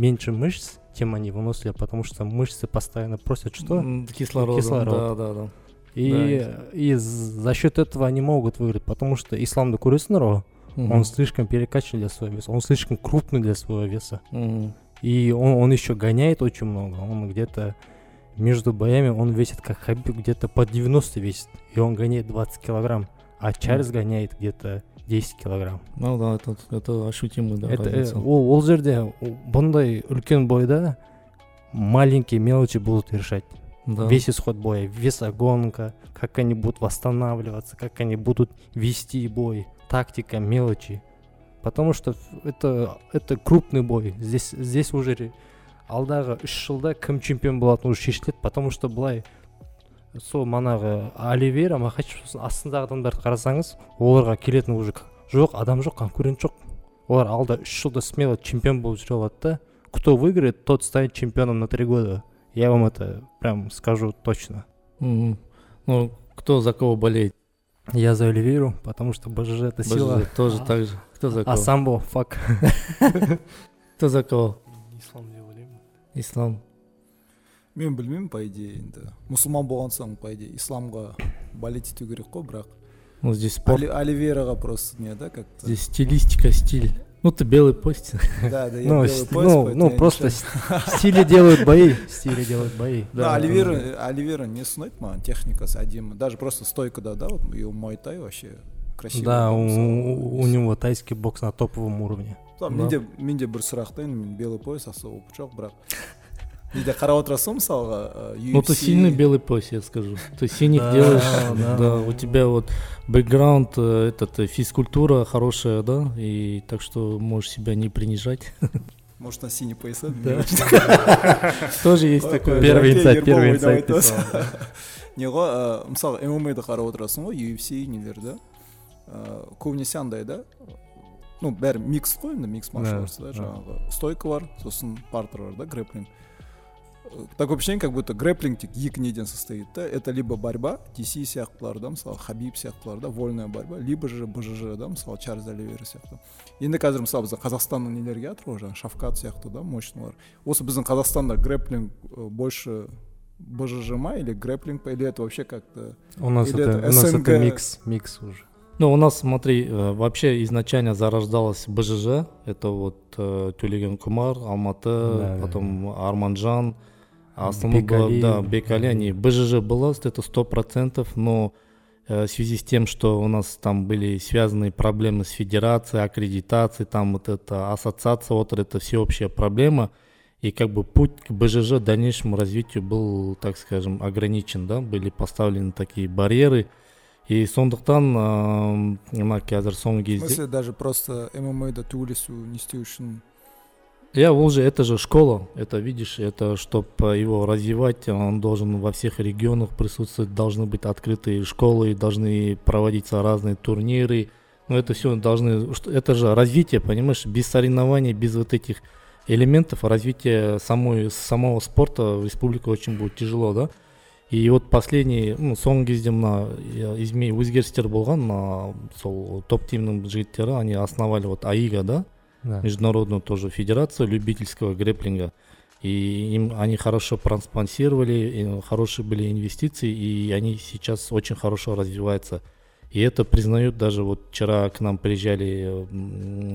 меньше мышц тем они выносливее потому что мышцы постоянно просят что кислород Кислород. да да да и, и за счет этого они могут выиграть потому что исламды көресіңдер ғой Мгм. он слишком перекачан для своего веса он слишком крупный для своего веса Мгм. и он, он еще гоняет очень много он где-то между боями он весит как Хабиб где-то под 90 весит и он гоняет 20 килограмм а Чарльз гоняет где-то 10 килограмм ну да это это ощутимый да это э, разница. ол ол жерде бұндай үлкен бойда маленькие мелочи будут решать Да. весь исход боя, весогонка, как они будут восстанавливаться, как они будут вести бой, тактика, мелочи. Потому что это, это крупный бой. Здесь, здесь уже ре- алдағы үш жылда кім чемпион болатыны уже шешіледі потому что былай сол манағы оливейра махачев сосын астындағы адамдарды қарасаңыз оларға келетін уже жоқ адам жоқ конкурент жоқ олар алда үш жылда смело чемпион болып жүре алады да кто выиграет тот станет чемпионом на три года я вам это прям скажу точно Мгм. Ну, кто за кого болеет? я за оливейру потому что бжж это сила БЖЗ тоже так же. Кто за а кого? самбо фак Кто за кого? ислам Ислам мен білмеймін по идее енді мұсылман болған соң по идее исламға болеть ету керек қой бірақ Ну, здесь спорт. Оли- оливейраға просто не да как то Здесь стилистика, стиль. Ну, ты белый пост. да да я ну, белый с- пояс, ну, поэтому ну я не просто шарю. с- стили делают бои стили делают бои да Да, оливейра оливейра не ұнайды маған техникасы әдемі даже просто стойкада да вот и мойтай вообще красиво да у, мысалы. у- у него тайский бокс на топовом уровне Мысалы, Да. менде менде бір сұрақ та енді мен белый пояс особо опыт жоқ бірақ менде қарап отырасың ғой мысалға э, Ну, ты UFC, сильный белый пояс, я скажу. Ты синих Да, делаешь, да. да. у тебя вот бэкграунд, э, этот, э, физкультура хорошая, да, и так что можешь себя не принижать. может на синий пояса Да. Тоже есть Ой, такое. ой, да. Первый Жаке, инсайт, Ербол первый ойнап инсайт айтады. дейсің ғой. не ғой ә, мысалы ммаді қарап отырасың ғой UFC нелерді ә, көбінесе андай да ну бәрі микс қой енді микс Да, маршал да да. жаңағы стойка бар сосын партер бар да грэплинг Э, Такое впечатление как будто грэплинг тек екі неден состоит да? Это либо борьба DC сияқтылар да мысалы хабиб сияқтылар да вольная борьба либо же бжж да мысалы чарльз оливейра сияқты енді қазір мысалы бізде қазақстанның нелері келе жатыр ғой жаңағы шавкат сияқты да мощныйлар осы біздің қазақстанда грэплинг э, больше бжж ма или грэплинг или это вообще как-то? У нас Или это это у нас это микс микс уже. Ну, у нас, смотри, э, вообще изначально зарождалась БЖЖ. Это вот э, Тюлеген Кумар, Алматы, Да, да, потом Арманжан. А основном было, Бекали. да, Бекали, они, БЖЖ была, это сто процентов, но э, в связи с тем, что у нас там были связаны проблемы с федерацией, аккредитацией, там вот эта ассоциация, вот это всеобщая проблема, и как бы путь к БЖЖ дальнейшему развитию был, так скажем, ограничен, да, были поставлены такие барьеры, и сондықтан ыыы мына қазір соңғы в кезде смысле даже просто ммаді төбелесу не істеу үшін Я он же, это же школа, это видишь, это чтобы его развивать, он должен во всех регионах присутствовать, должны быть открытые школы, должны проводиться разные турниры, но это все должны, что- это же развитие, понимаешь, без соревнований, без вот этих элементов развития самой, самого спорта в республике очень будет тяжело, да. И вот последний, ну, соңғы кезде мына иә, изме өзгерістер болған мына сол топ тимнің жігіттері они основали вот аига да да. международную тоже федерацию любительского грэплинга. И им они хорошо проспонсировали, и хорошие были инвестиции, и они сейчас очень хорошо развиваются. И это признают даже вот вчера к нам приезжали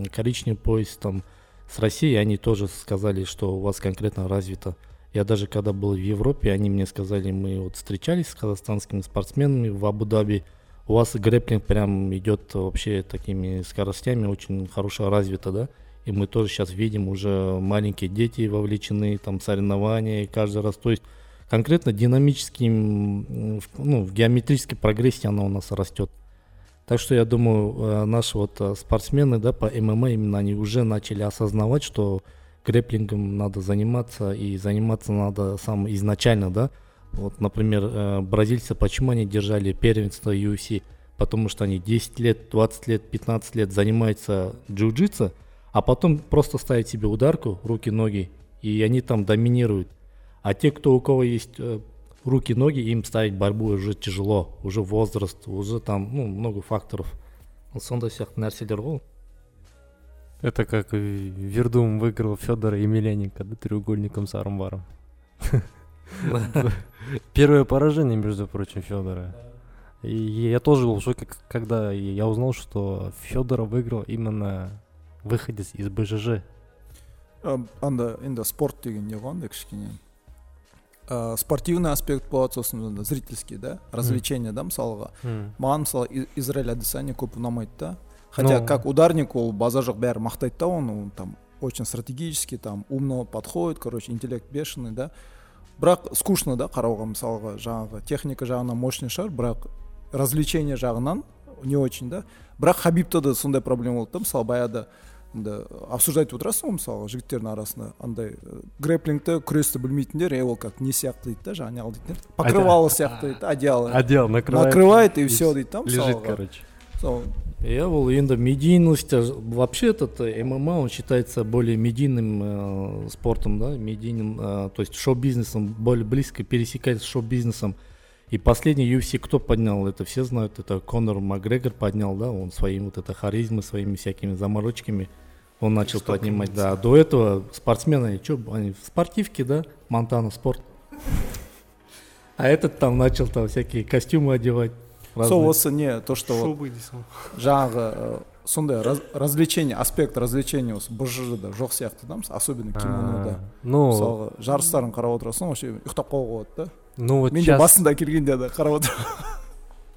коричневый поезд там с России, они тоже сказали, что у вас конкретно развито. Я даже когда был в Европе, они мне сказали, мы вот встречались с казахстанскими спортсменами в Абу-Даби, у вас грэплинг прям идет вообще такими скоростями, очень хорошо развито, да? И мы тоже сейчас видим уже маленькие дети вовлечены, там соревнования каждый раз. То есть конкретно динамически, м, в- ну, в геометрической прогрессии она у нас растет. Так что я думаю, э, наши вот э, спортсмены, да, по ММА именно они уже начали осознавать, что грэплингом надо заниматься и заниматься надо сам изначально, да. Вот, например, э, бразильцы, почему они держали первенство UFC? Потому что они 10 лет, 20 лет, 15 лет занимаются джиу-джитсо, а потом просто ставят себе ударку, руки, ноги, и они там доминируют. А те, кто у кого есть э, руки, ноги, им ставить борьбу уже тяжело, уже возраст, уже там, ну, много факторов. Сондай сияқты нәрселер ғой это как Вердум выиграл Федора Емельяненко да, треугольником с армбаром Первое поражение, между прочим, Федора. И я тоже был в шоке, к- когда я узнал, что Федора выиграл именно выходец из БЖЖ. Ә, анда енді спорт деген не ғой андай кішкене ә, спортивный аспект болады сосын анда зрительский да развлечение да мысалға маған мысалы И- израиль адесanya көп ұнамайды да хотя Ну. как ударник ол база жоқ бәрі мақтайды да оны он там очень стратегически там умно подходит короче интеллект бешеный да Бірақ скучно да қарауға мысалға жаңағы техника жағынан мощный шығар бірақ развлечение жағынан не очень да. Бірақ хабибта да сондай проблема болды да мысалы баяғыда енді обсуждать отырасың ғой мысалға жігіттердің арасында андай э, грэплингті күресті білмейтіндер е ол как не сияқты дейді да жаңағы не дейтіндер покрывало сияқты дейді да одеяло одеяло накрывает накрывает и все дейді да лежит мысалға. короче. Сол, иә ол енді медийность э, вообще этот мма он считается более медийным э, спортом да медийным э, то есть шоу-бизнесом более близко пересекается с шоу-бизнесом. И последний UFC кто поднял? Это все знают это Конор Макгрегор поднял да он своим вот это харизмой своими всякими заморочками он начал поднимать да. до этого спортсмены что они в спортивке да Монтана спорт. А этот там начал там всякие костюмы одевать сол осы не то что вот шубы дейсің ғой. Жаңағы э, сондай раз- развлечение аспект развлечения осы бжж да жоқ сияқты да мысалы особенно кимонода ну мысалға жарыстарын қарап отырасың вообще ұйықтап қалуға болады да. Ну вот мен де сейчас басында келгенде да қарап қаламын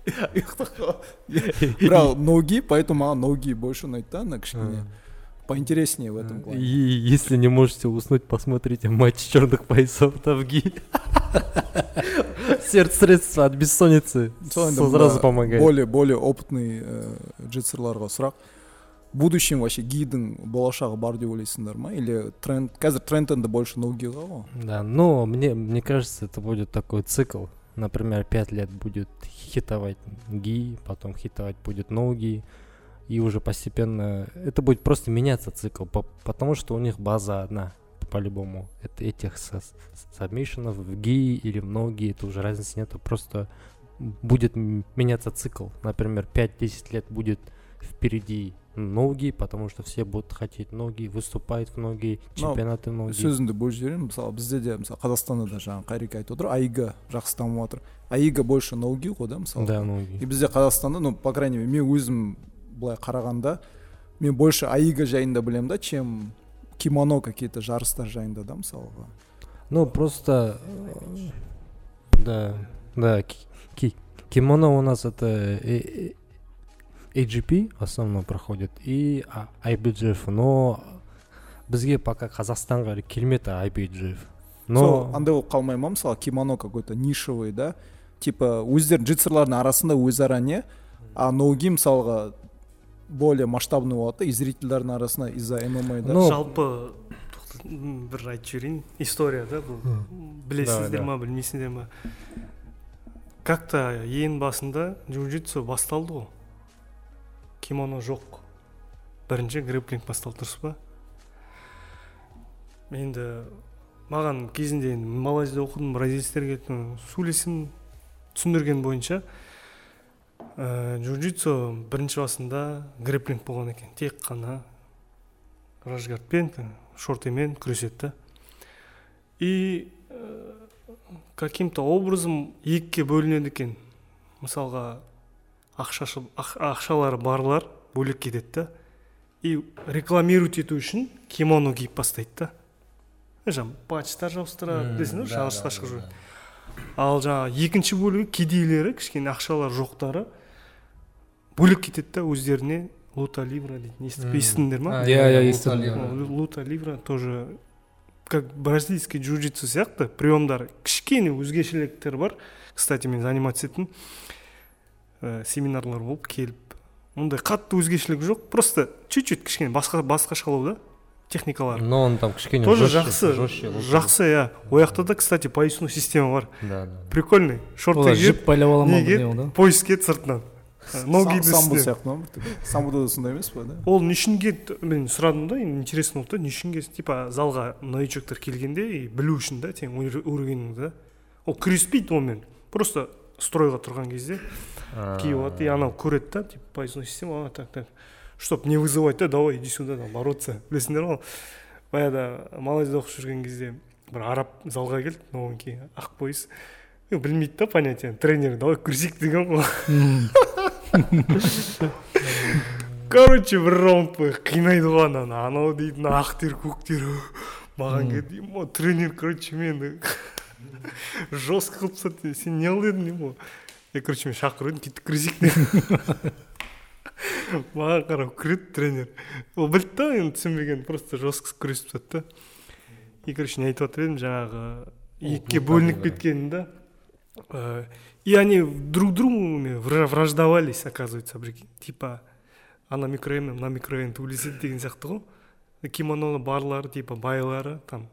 бірақ ноги поэтому маған ноги больше ұнайды да ана кішкене. поинтереснее в этом И плане если не можете уснуть, посмотрите матч черных поясов Тавги. Сердце средства от бессонницы Сол енді сразу мына помогает. более более опытный э, джитсерларға сұрақ в будущем вообще гидің болашағы бар деп ойлайсыңдар ма или тренд қазір тренд енді больше ноугиға ғой Да, но мне, мне кажется, это будет такой цикл. Например, пять лет будет хитовать ги, потом хитовать будет ноги, и уже постепенно это будет просто меняться цикл, по- потому что у них база одна по-любому. Это этих со- с- сабмишенов в ги или в ноги, это уже разницы нету, просто будет м- меняться цикл. Например, 5-10 лет будет впереди ноги, потому что все будут хотеть ноги, выступать в ноги, Но чемпионаты в ноги. сөзімді бөліп жіберемін мысалы бізде де мысалы қазақстанда да жаңағы қайреке айтып отыр аига жақсы дамып жатыр аига больше ноуги ғой да мысалы Да, ноги. и бізде қазақстанда ну по крайней мере мен өзім былай қарағанда мен больше аига жайында білемін да чем кимоно какие то жарыстар жайында да мысалға Ну, просто... э, Да, да, ки- ки- кимоно у нас это э, э, AGP в основном проходит и IBGF, но бізге пока қазақстанға келмеді IBGF. но Но андай болып қалмай ма мысалы кимоно какой то нишевый да типа өздерінің джитсерлардың арасында өзара не а ноуги мысалға более масштабный болады да и зрительдердің арасында из за мма да? Ну, жалпы бір айтып жіберейін история да бұл? Білесіздер ма білмейсіңдер ма? Как то ең басында джиу джитсу басталды ғой. Кимоно жоқ. Бірінші грэплинг басталды дұрыс па? Енді маған кезінде енді малайзияда оқыдым бразильецтерге сөйлесім түсіндірген бойынша ә, джиу джитсу бірінші басында грэплинг болған екен. Тек қана рашгардпен шортимен күреседі. Да и ә, каким то образом екіге бөлінеді екен. Мысалға ақшашы, ақ, ақшалары барлар бөлек кетеді да. И рекламировать ету үшін кимоно киіп бастайды да. Жаңағы патчтар жабыстырады білесің ба шығып жүреді ал жаңағы екінші бөлігі кедейлері кішкене ақшалары жоқтары бөлек кетеді да өздеріне. Лута ливра дейді не естіп естідіңдер ма? Иә иә естідім О, лута ливра тоже как бразильский джиу джитсу сияқты приемдар. Кішкене өзгешеліктер бар. Кстати мен заниматься еттім. Ә, семинарлар болып келіп ондай қатты өзгешелік жоқ. Просто чуть чуть кішкене басқа басқашалау да техникалары но он там кішкене тоже жақсы жақсы иә. Ол жақта да кстати поясной система бар. Да, да. прикольный. Шорты киіп пояс киеді сыртынан. Ноги самбо сияқты ма самбода да сондай емес па да? Ол не үшін келді мен сұрадым да енді интересно болды да не үшін келді типа залға новичоктар келгенде и білу үшін да сенің ур- уровеніңді да. Ол күреспейді онымен просто стройға тұрған кезде киіп алады и анау көреді да типа поясной система а так так чтоб не вызывать да давай иди сюда там бороться білесіңдер ғой баяғыда малайзияда оқып жүрген кезде бір араб залға келді новенький ақ пояс. Білмейді да понятие тренер давай күресейік деген ғой. Короче бір раунд бойы қинайды ғой ананы. Анау дейді мына ақ тер көк тер. Маған келді мо тренер короче мені жестко қылып тастады. Сен не қыл дедің деймін ғой е короче мен шақырып едім кеттік күресейік дедім. Маған қарап күледі тренер. Ол білді да енді түсінбеген просто жестко күресіп тастады да. И короче не айтып жатыр едім жаңағы екіге бөлініп кеткенін да. Э, и они друг другу вра- враждовались оказывается прикинь типа ана микрорайон мына микрорайон төбелеседі деген сияқты ғой кимононы барлары типа байлары там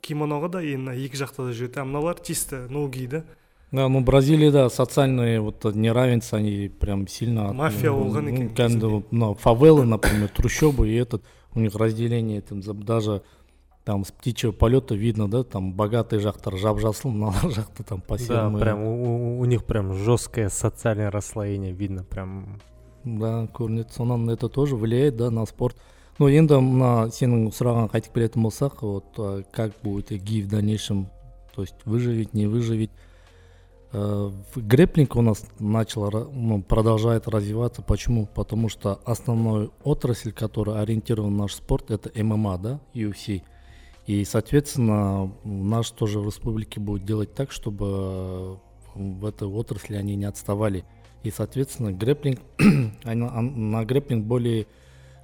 кимоноға да енді мына екі жақта да жүреді а мыналар чисто ноги да Да, ну Бразилияда социальные вот неравенства, они прям сильно... Мафия ну, болған ну, екен кәдімгі кезінде. ну, фавелы, например, трущобы, и этот, у них разделение, там, за- даже там с птичьего полета видно, да, там богатый жақтар жап жасыл, мыналар жақта там Да, пассивный. прям у, у- у них прям жесткое социальное расслоение видно, прям. Да, көрінеді сонан это тоже влияет, да, на спорт. Ну, енді мына сенің сұрағыңа қайтып келетін болсақ, вот а, как будет ГИ в дальнейшем, то есть выживет, не выживет. Э, в- Грэпплинг у нас начал, ра- ну, продолжает развиваться. Почему? Потому что основной отрасль, которая ориентирован на наш спорт, это ММА, да, UFC. И, соответственно, наш тоже в республике будет делать так, чтобы э, в этой отрасли они не отставали. И, соответственно, он- на грэпплинг более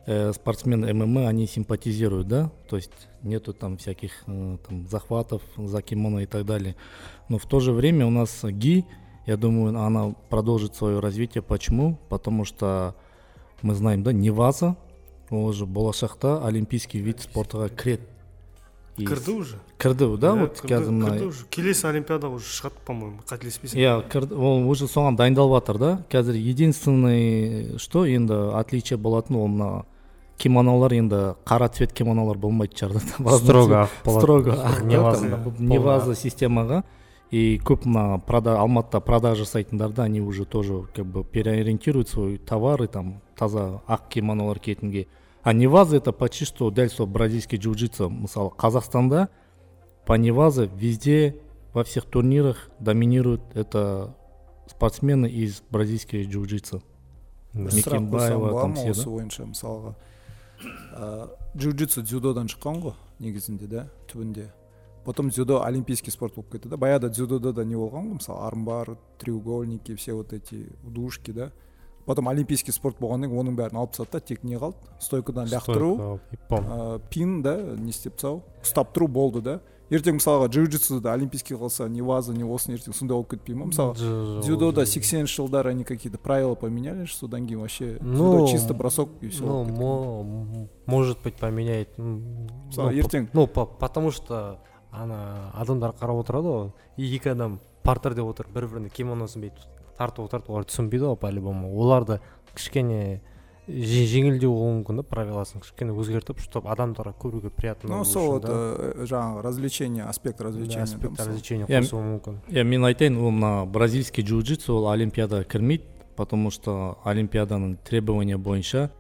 э, спортсмены ММА, они симпатизируют, да, то есть нету там всяких э, там, захватов за кимоно и так далее. Но в то же время у нас ГИ, я думаю, она продолжит свое развитие. Почему? Потому что мы знаем, да, Неваза, ол же болашақта олимпийский вид спортқа кіреді И кірді уже кірді да вот қазір мына кірді уже келесі олимпиада уже шығады по моему қателеспесем. Иә кірді ол уже соған дайындалып жатыр да? Қазір единственный что енді отличие болатын ол мына кимонолар енді қара цвет кимонолар болмайтын шығар да Строго ақ болады. строго ақ неваза. системаға. И көп мына прода алматыда продажа жасайтындар они уже тоже как бы переориентируют свой товары там таза ақ кимонолар киетінге. а неваза это почти что дәл сол бразильский джиу-джитсу мысалы қазақстанда по неваза везде во всех турнирах доминируют это спортсмены из бразильского джиу-джитсу Да. Микки- сұрақ қойсам Мекенбаева, бола там ма все, осы да? бойынша мысалға ә, джиу-джитсу дзюдодан шыққан ғой негізінде да түбінде потом дзюдо олимпийский спорт болып кетті да баяғыда дзюдода да не болған ғой мысалы армбар треугольники все вот эти удушки да Потом олимпийский спорт болғаннан кейін оның бәрін алып тастады да тек не қалды стойкадан лақтыру ә, пин да не істеп тастау ұстап тұру болды да. Ертең мысалға джиу джитсуда олимпийский қалса не ваза не осы ертең сондай болып кетпей ма? Мысалы дзюдода 80-інші жылдары они какие то правила поменяли содан кейін вообще Ну, дзюдо чисто бросок и все Ну, может быть, поменяет. Мысалы, ертең? Ну, по- потому что ана адамдар қарап отырады ғой. И екі адам партерде отыр бір біріне кимоносын бүйтіп тартып отырады олар түсінбейді ғой по любому оларды кішкене же- жеңілдеу болуы мүмкін да правиласын кішкене өзгертіп чтобы адамдарға көруге приятно ну болу сол үшін вот да. ә, жаңағы развлечение аспект Да, развлечения да, аспект мысалы. развлечения Я- қосуы мүмкін иә мен айтайын ол мына бразильский джиу-джитсу ол олимпиадаға кірмейді потому что олимпиаданың требования бойынша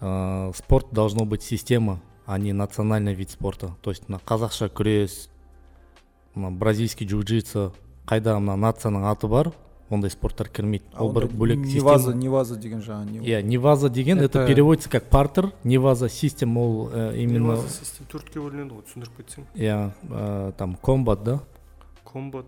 ә, спорт должно быть система а не национальный вид спорта то есть мына қазақша күрес мына бразильский джиу-джитсу қайда мына нацияның аты бар ондай спорттар кірмейді А ол бір онда бөлек неваза система неваза деген жаңағы не иә неваза деген это Это- переводится как партер неваза систем ол ә, именно Неваза систем төртке бөлінеді ғой түсіндіріп кетсең иә ә, там комбат да комбат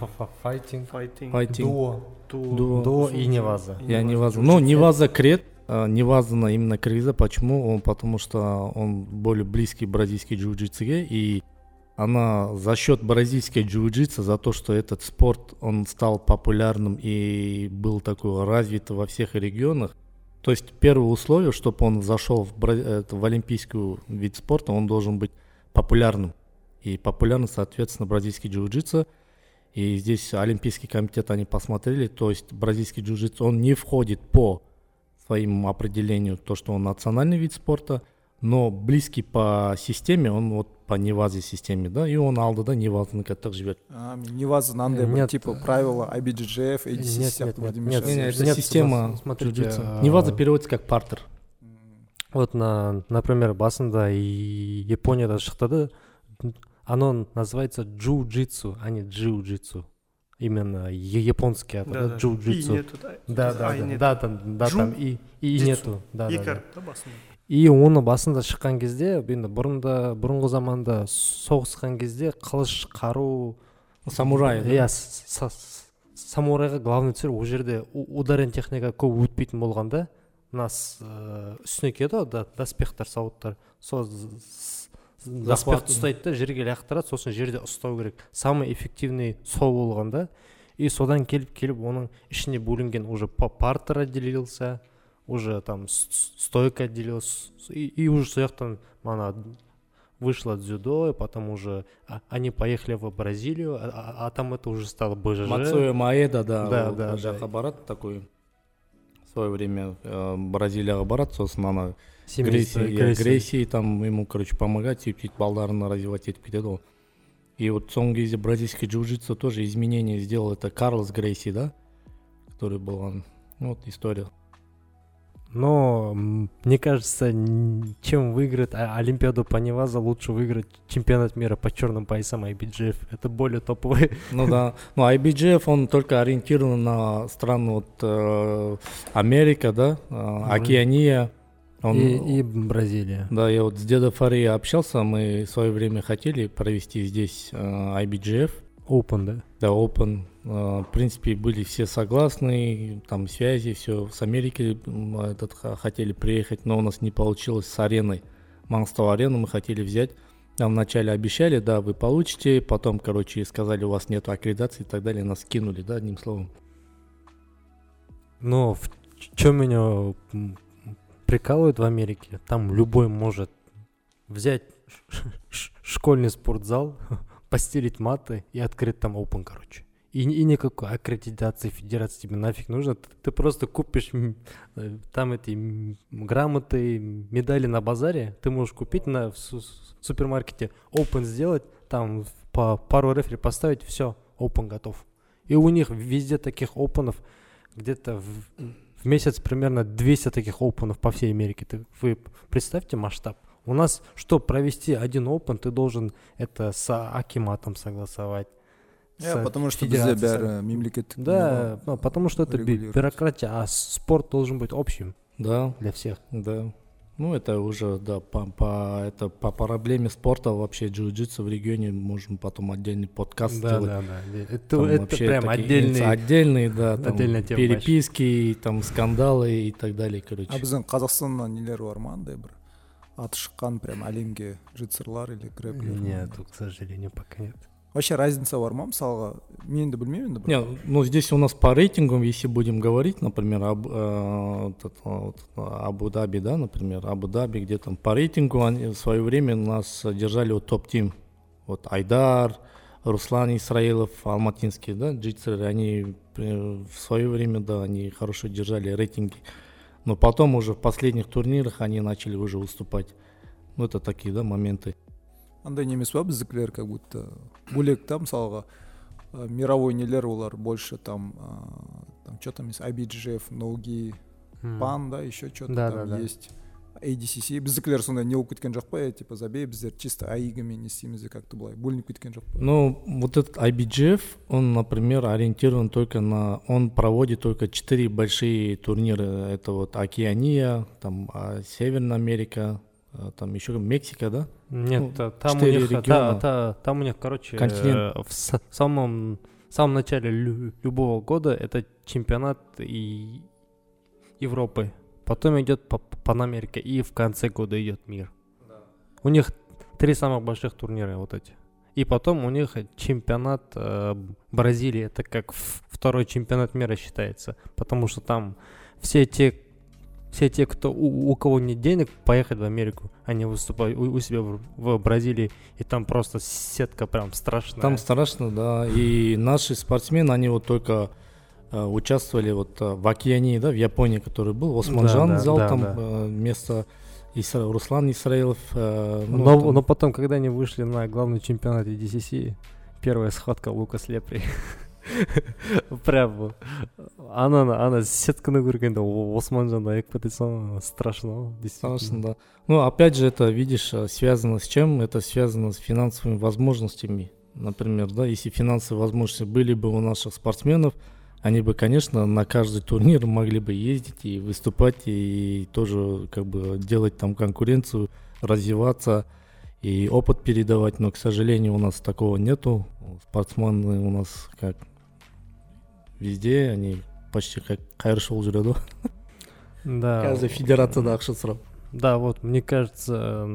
Фа- фа- файтинг файтинг файтинг дуо Дуо. дуо и неваза Я Неваза. Но Неваза крет, а, Неваза именно криза. Почему? Он, потому что он более близкий бразильский джиу-джитсуге. И она за счет бразильской джиу-джитсу, за то, что этот спорт, он стал популярным и был такой развит во всех регионах. То есть первое условие, чтобы он зашел в, это, в олимпийский вид спорта, он должен быть популярным. И популярным, соответственно, бразильский джиу-джитсу. И здесь Олимпийский комитет они посмотрели, то есть бразильский джиу-джитсу, он не входит по своему определению, то, что он национальный вид спорта, но близкий по системе, он вот по невазе системе, да, и он алды да невазаны каттак жіберді а, мен неваза мынандай бір Нет. типа правила IBJJF ADC Нет, сияқты нет, нет, бірдеме нет, шығар. Не, не, это Нет, система смотрите, джиу-джитсу. а, Неваза переводится как партер. М, вот на например басында и японияда шықты да оно называется джиу-джитсу а не джиу-джитсу именно я- японский аты да, да и джиу-джитсу нету да да да ай да нету. да там да Джу- там и и джитсу. нету да да, екі да. И оны басында шыққан кезде енді бұрында бұрынғы заманда соғысқан кезде қылыш қару Самурай, да? иә самурайға главный цель ол жерде ударен техника көп өтпейтін болғанда мына с- э, үстіне киеді ғой да- доспехтар сауыттар. Сол доспехті ұстайды да жерге лақтырады сосын жерде ұстау керек. Самый эффективный сол болған да. И содан келіп келіп оның ішіне бөлінген уже па- партер отделился. уже там с- с- стойка отделилась и, и уже сол жақтан ана вышло дзюдо и потом уже а- они поехали в бразилию а, а- а там это уже стало бжж мацуэ маэда да Да, ол да, ол жаққа да. барады такой в свое время э, бразилияға барады сосын ана Семейство, грейси иә, грейси там ему короче помогать сөйтіп сөйтіп балдарын развивать етіп кетеді ғой и вот соңғы кезде бразильский джиу-джитсу тоже изменения сделал это карлос грейси да который болған ну вот история но мне кажется, чем выиграть а- Олимпиаду по Неваза, лучше выиграть чемпионат мира по черным поясам IBGF. Это более топовый. Ну да. Ну, IBGF, он только ориентирован на страны вот э, Америка, да, э, Океания. Он, И, и Бразилия. Да, я вот с дедом Фари общался, мы в свое время хотели провести здесь э, IBGF, Open, да? да, Open. Э, в принципе, были все согласны, там связи, все. С Америки м, этот, хотели приехать, но у нас не получилось с ареной. Мангстау арену мы хотели взять. Нам вначале обещали, да, вы получите, потом, короче, сказали, у вас нет аккредитации и так далее, нас кинули, да, одним словом. Но в чем меня прикалывает в Америке, там любой может взять школьный спортзал, постелить маты и открыть там open, короче. И, и никакой аккредитации федерации тебе нафиг нужно. Ты, ты просто купишь э, там эти грамоты, медали на базаре. Ты можешь купить на в су- супермаркете open сделать, там по пару рефери поставить, все, open готов. И у них везде таких опенов где-то в, в месяц примерно 200 таких опенов по всей Америке. Ты, вы представьте масштаб. У нас, чтобы провести один опен, ты должен это с Акиматом согласовать. иә с потому что бізде федерацией бәрі мемлекеттік Да, ну, потому что это би- регулирует. бюрократия, а с- спорт должен быть общим Да, для всех. да. Ну, это уже, да, по, по, это по проблеме спорта вообще джиу-джитсу в регионе можем потом отдельный подкаст да, сделать. да, да. Это, Там это вообще прям такие отдельный. инца- отдельные, да, там отдельная тема переписки, там скандалы и так далее, короче. а біздің қазақстаннан нелер бар ма андай бір аты шыққан прям әлемге джитсерлар или грэплер Нет, тут, к сожалению, пока нет. вообще разница бар ма мысалға мен де білмеймін енді Не, ну здесь у нас по рейтингам, если будем говорить, например, об, э, этот, вот, Абу-Даби, да, например, Абу-Даби, где там по рейтингу они в свое время нас держали вот топ-тим. Вот Айдар, Руслан Исраилов, Алматинский, да, джитсеры, они э, в свое время, да, они хорошо держали рейтинги. Но потом уже в последних турнирах они начали уже уступать. Ну, это такие, да, моменты. андай не емес па біздікілер как будто бөлек та мысалға ә, мировой нелер олар больше там ә, там что там есть IBGF, ноги М. пан да еще что то Да, там да, да. есть ADCC біздікілер сондай не болып кеткен жоқ па е типа забей біздер чисто аигамен не істейміз де как то былай бөлініп кеткен жоқ па Ну, вот этот IBGF, он, например, ориентирован только на... Он проводит только четыре большие турнира. Это вот Океания, там а, Северная Америка, а, там еще Мексика, да? Нет, Ну, та- там у четыре них, та- региона. та- там у них, короче, Континент. э, в с- самом, самом начале лю- любого года это чемпионат и Европы. Потом идет Панамерика и в конце года идет мир. У них три самых больших турнира вот эти. И потом у них чемпионат э, Бразилии, это как второй чемпионат мира считается, потому что там все те, все те, кто у, у кого нет денег, поехать в Америку, они выступают у, у себя в, в Бразилии, и там просто сетка прям страшная. Там страшно, да. И наши спортсмены, они вот только участвовали вот э, в Океании, да, в Японии, который был. Османжан да, взял да, там да. э, место, Исра- Руслан Исраилов. э, ну, но, там- но потом, когда они вышли на главный чемпионат DCC, первая схватка Лукас Лепри. Прям ана ана сетканы көргенде османжан аяқ кетесің страшно действительно Страшно, да. Ну, опять же, это, видишь, э, связано с чем? Это связано с финансовыми возможностями. Например, да, если финансовые возможности были бы у наших спортсменов, они бы, конечно, на каждый турнир могли бы ездить и выступать, и тоже как бы делать там конкуренцию, развиваться и опыт передавать. Но, к сожалению, у нас такого нету. Спортсмены у нас как везде, они почти как қайыршыл жүреді да каждая федерацияда ақша сұрап да вот мне кажется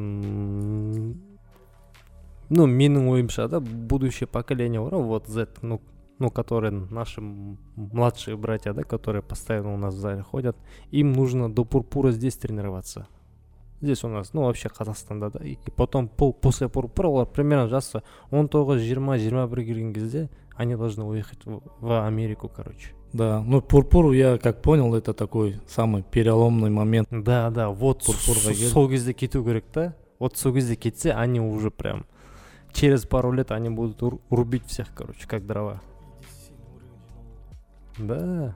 ну менің ойымша да будущее поколение бар вот z ну ну, которые наши младшие братья, да, которые постоянно у нас в зале ходят, им нужно до пурпура здесь тренироваться. Здесь у нас, ну, вообще Казахстанда, да, и, и потом по, после пурпура олар примерно жасы 19-20-21 келген кезде они должны уехать в, в Америку, короче. Да, ну пурпур, я как понял, это такой самый переломный момент. Да, да, вот Пурпурға сол кезде кету керек та. Вот сол кезде кетсе, они уже прям через пару лет они будут рубить всех, короче, как дрова. Да.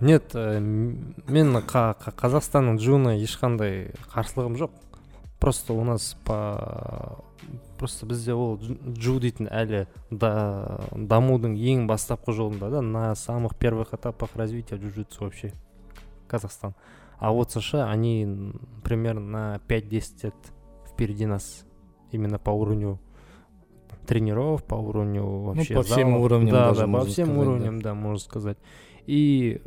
Нет, э, мен қа- қа- қазақстанның джуна ешқандай қарсылығым жоқ. Просто у нас по просто бізде ол дж- джу дейтін әлі да, дамудың ең бастапқы жолында да на самых первых этапах развития джиу-джитсу вообще Казахстан. А вот США, они примерно на 5-10 лет впереди нас именно по уровню тренеров, по уровню вообще по всем залов. уровням да, даже да, по можно всем сказать, да. уровням, да, можно сказать. И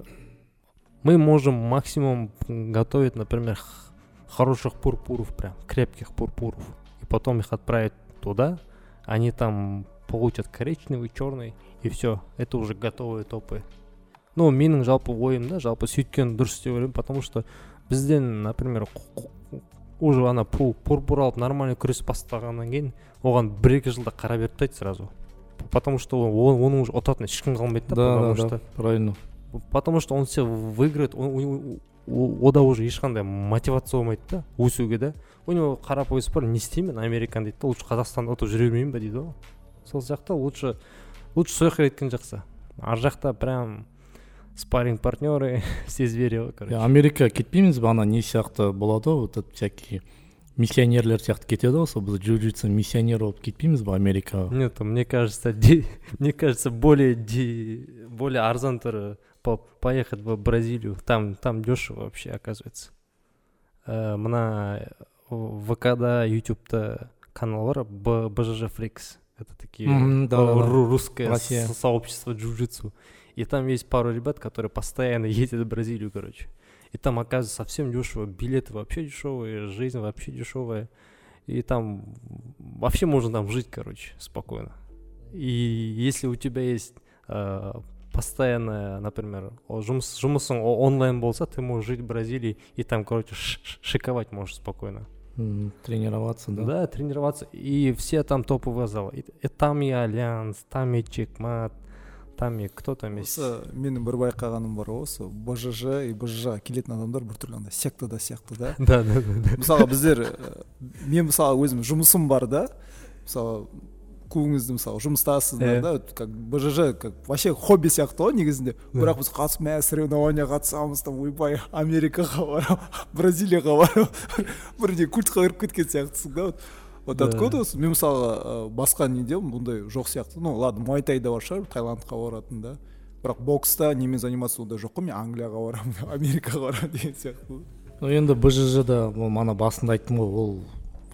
мы можем максимум готовить, например, х- хороших пурпуров, прям крепких пурпуров, и потом их отправить туда, они там получат коричневый, черный, и все, это уже готовые топы. Ну, менің жалпы ойым да жалпы сөйткен дұрыс деп ойлаймын потому что бізден например қу- қу- уже ана пу- пурпур алып нормально күрес бастағаннан кейін оған бір екі жылда қара беріп тастайды сразу. Потому что ол- оның уже ұтатын ешкім қалмайды да Да, потому да, что правильно. потому что он все выиграет он- он- ода уже ешқандай мотивация болмайды да өсуге да. У него қара пояс бар не істеймін американ дейді да лучше қазақстанды ұтып жүре бермеймін ба дейді ғой. Сол сияқты лучше лучше сол жаққа кеткен жақсы. Ар жақта прям спарринг партнеры все звери ғой короче. Америка кетпейміз ба ана не сияқты болады ғой вот этот всякий миссионерлер сияқты кетеді ғой сол біз джиу джитсу миссионер болып кетпейміз ба америкаға нет мне кажется ди- мне кажется более ди- более арзан түрі по- поехать в бразилию там там дешево вообще оказывается Э, мына вкда ютубта канал бар Б- бжж фрикс это такие Мгм, да, да, да. ру- русское Россия. со- сообщество джиу-джитсу и там есть пару ребят которые постоянно ездят в бразилию короче и там оказывается совсем дешево билеты вообще дешевые жизнь вообще дешевая и там вообще можно там жить короче спокойно и если у тебя есть э, постоянная, например, жұмыс жұмысың онлайн болса, ты можешь жить в Бразилии и там, короче, шиковать можешь спокойно. Тренироваться да Да, тренироваться. И все там топовые залы. И, и там и Альянс, там и Чекмат, там и кто там есть. осы менің бір байқағаным бар ғой осы бжж и бжж келетін адамдар біртүрлі андай сектада сияқты да. Да, да, мысалға біздер ә, мен мысалы өзім жұмысым бар да мысалы көбіңізді мысалы жұмыстасыздар да как бжж как вообще хобби сияқты ғой негізінде. Бірақ біз қатысып мә соревнования қатысамыз там ойбай америкаға барамын бразилияға барамын бірдей культқа кіріп кеткен сияқтысың да вот вот Да. откуда мен мысалға ә, басқа неде бұндай жоқ сияқты. Ну ладно муайтайда бар шығар таиландқа баратын да. Бірақ бокста немен заниматься ондай жоқ қой мен англияға барамын америкаға барамын деген сияқты. Ну енді бжж да ол мана басында айттым ғой ол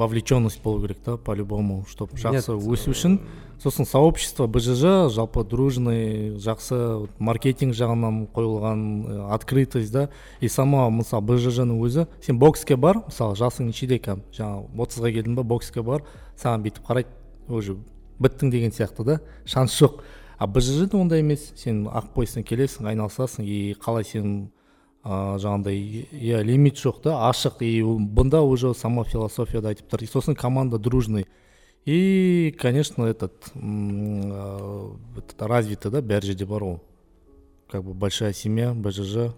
вовлеченность болу керек та по любому чтобы жақсы өсу үшін сосын сообщество бжж жалпы дружный жақсы маркетинг жағынан қойылған э, открытость да. И сама мысалы бжж ның өзі. Сен бокске бар мысалы жасың нешеде қазір жаңағы отызға келдің ба бокске бар саған бүйтіп қарайды уже біттің деген сияқты да. Шанс жоқ. А бжж да ондай емес. Сен ақ бойсың келесің айналысасың и қалай сен ыыы жаңағыдай иә лимит жоқ та ашық. И бұнда уже сама философияда айтып тұр. И сосын команда дружный. И конечно этот этот развитый да бәр жерде бар ол как бы большая семья бжж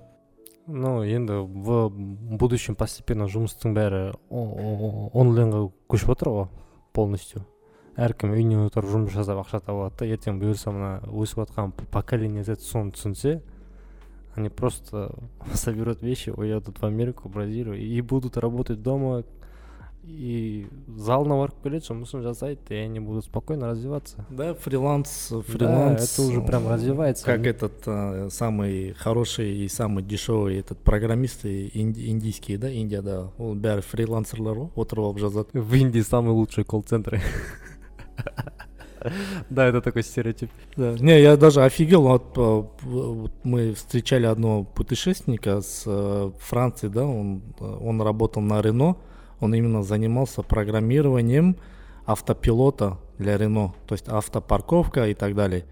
Ну, енді в будущем постепенно жұмыстың бәрі онлайнға көшіп жатыр ғой полностью. Әркім үйінен отырып жұмыс жасап ақша таба алады да ертең бұйырса мына өсіп жатқан поколение соны түсінсе они просто соберут вещи уедут в америку бразилию и будут работать дома. И залына барып келеді жұмысын жасайды и они будут спокойно развиваться. Да фриланс Да, фриланс. это уже прям развивается. Как этот э, самый хороший и самый дешевый этот программисты инди- индийские да индияда ол бәрі фрилансерлер ғой отырып алып жазады в индии самые лучшие колл-центры да это такой стереотип Да. Не, я даже офигел. Вот, э, мы встречали одного путешественника с э, Франции, да, э, он работал на Рено, он именно занимался программированием автопилота для Рено, то есть автопарковка и так далее.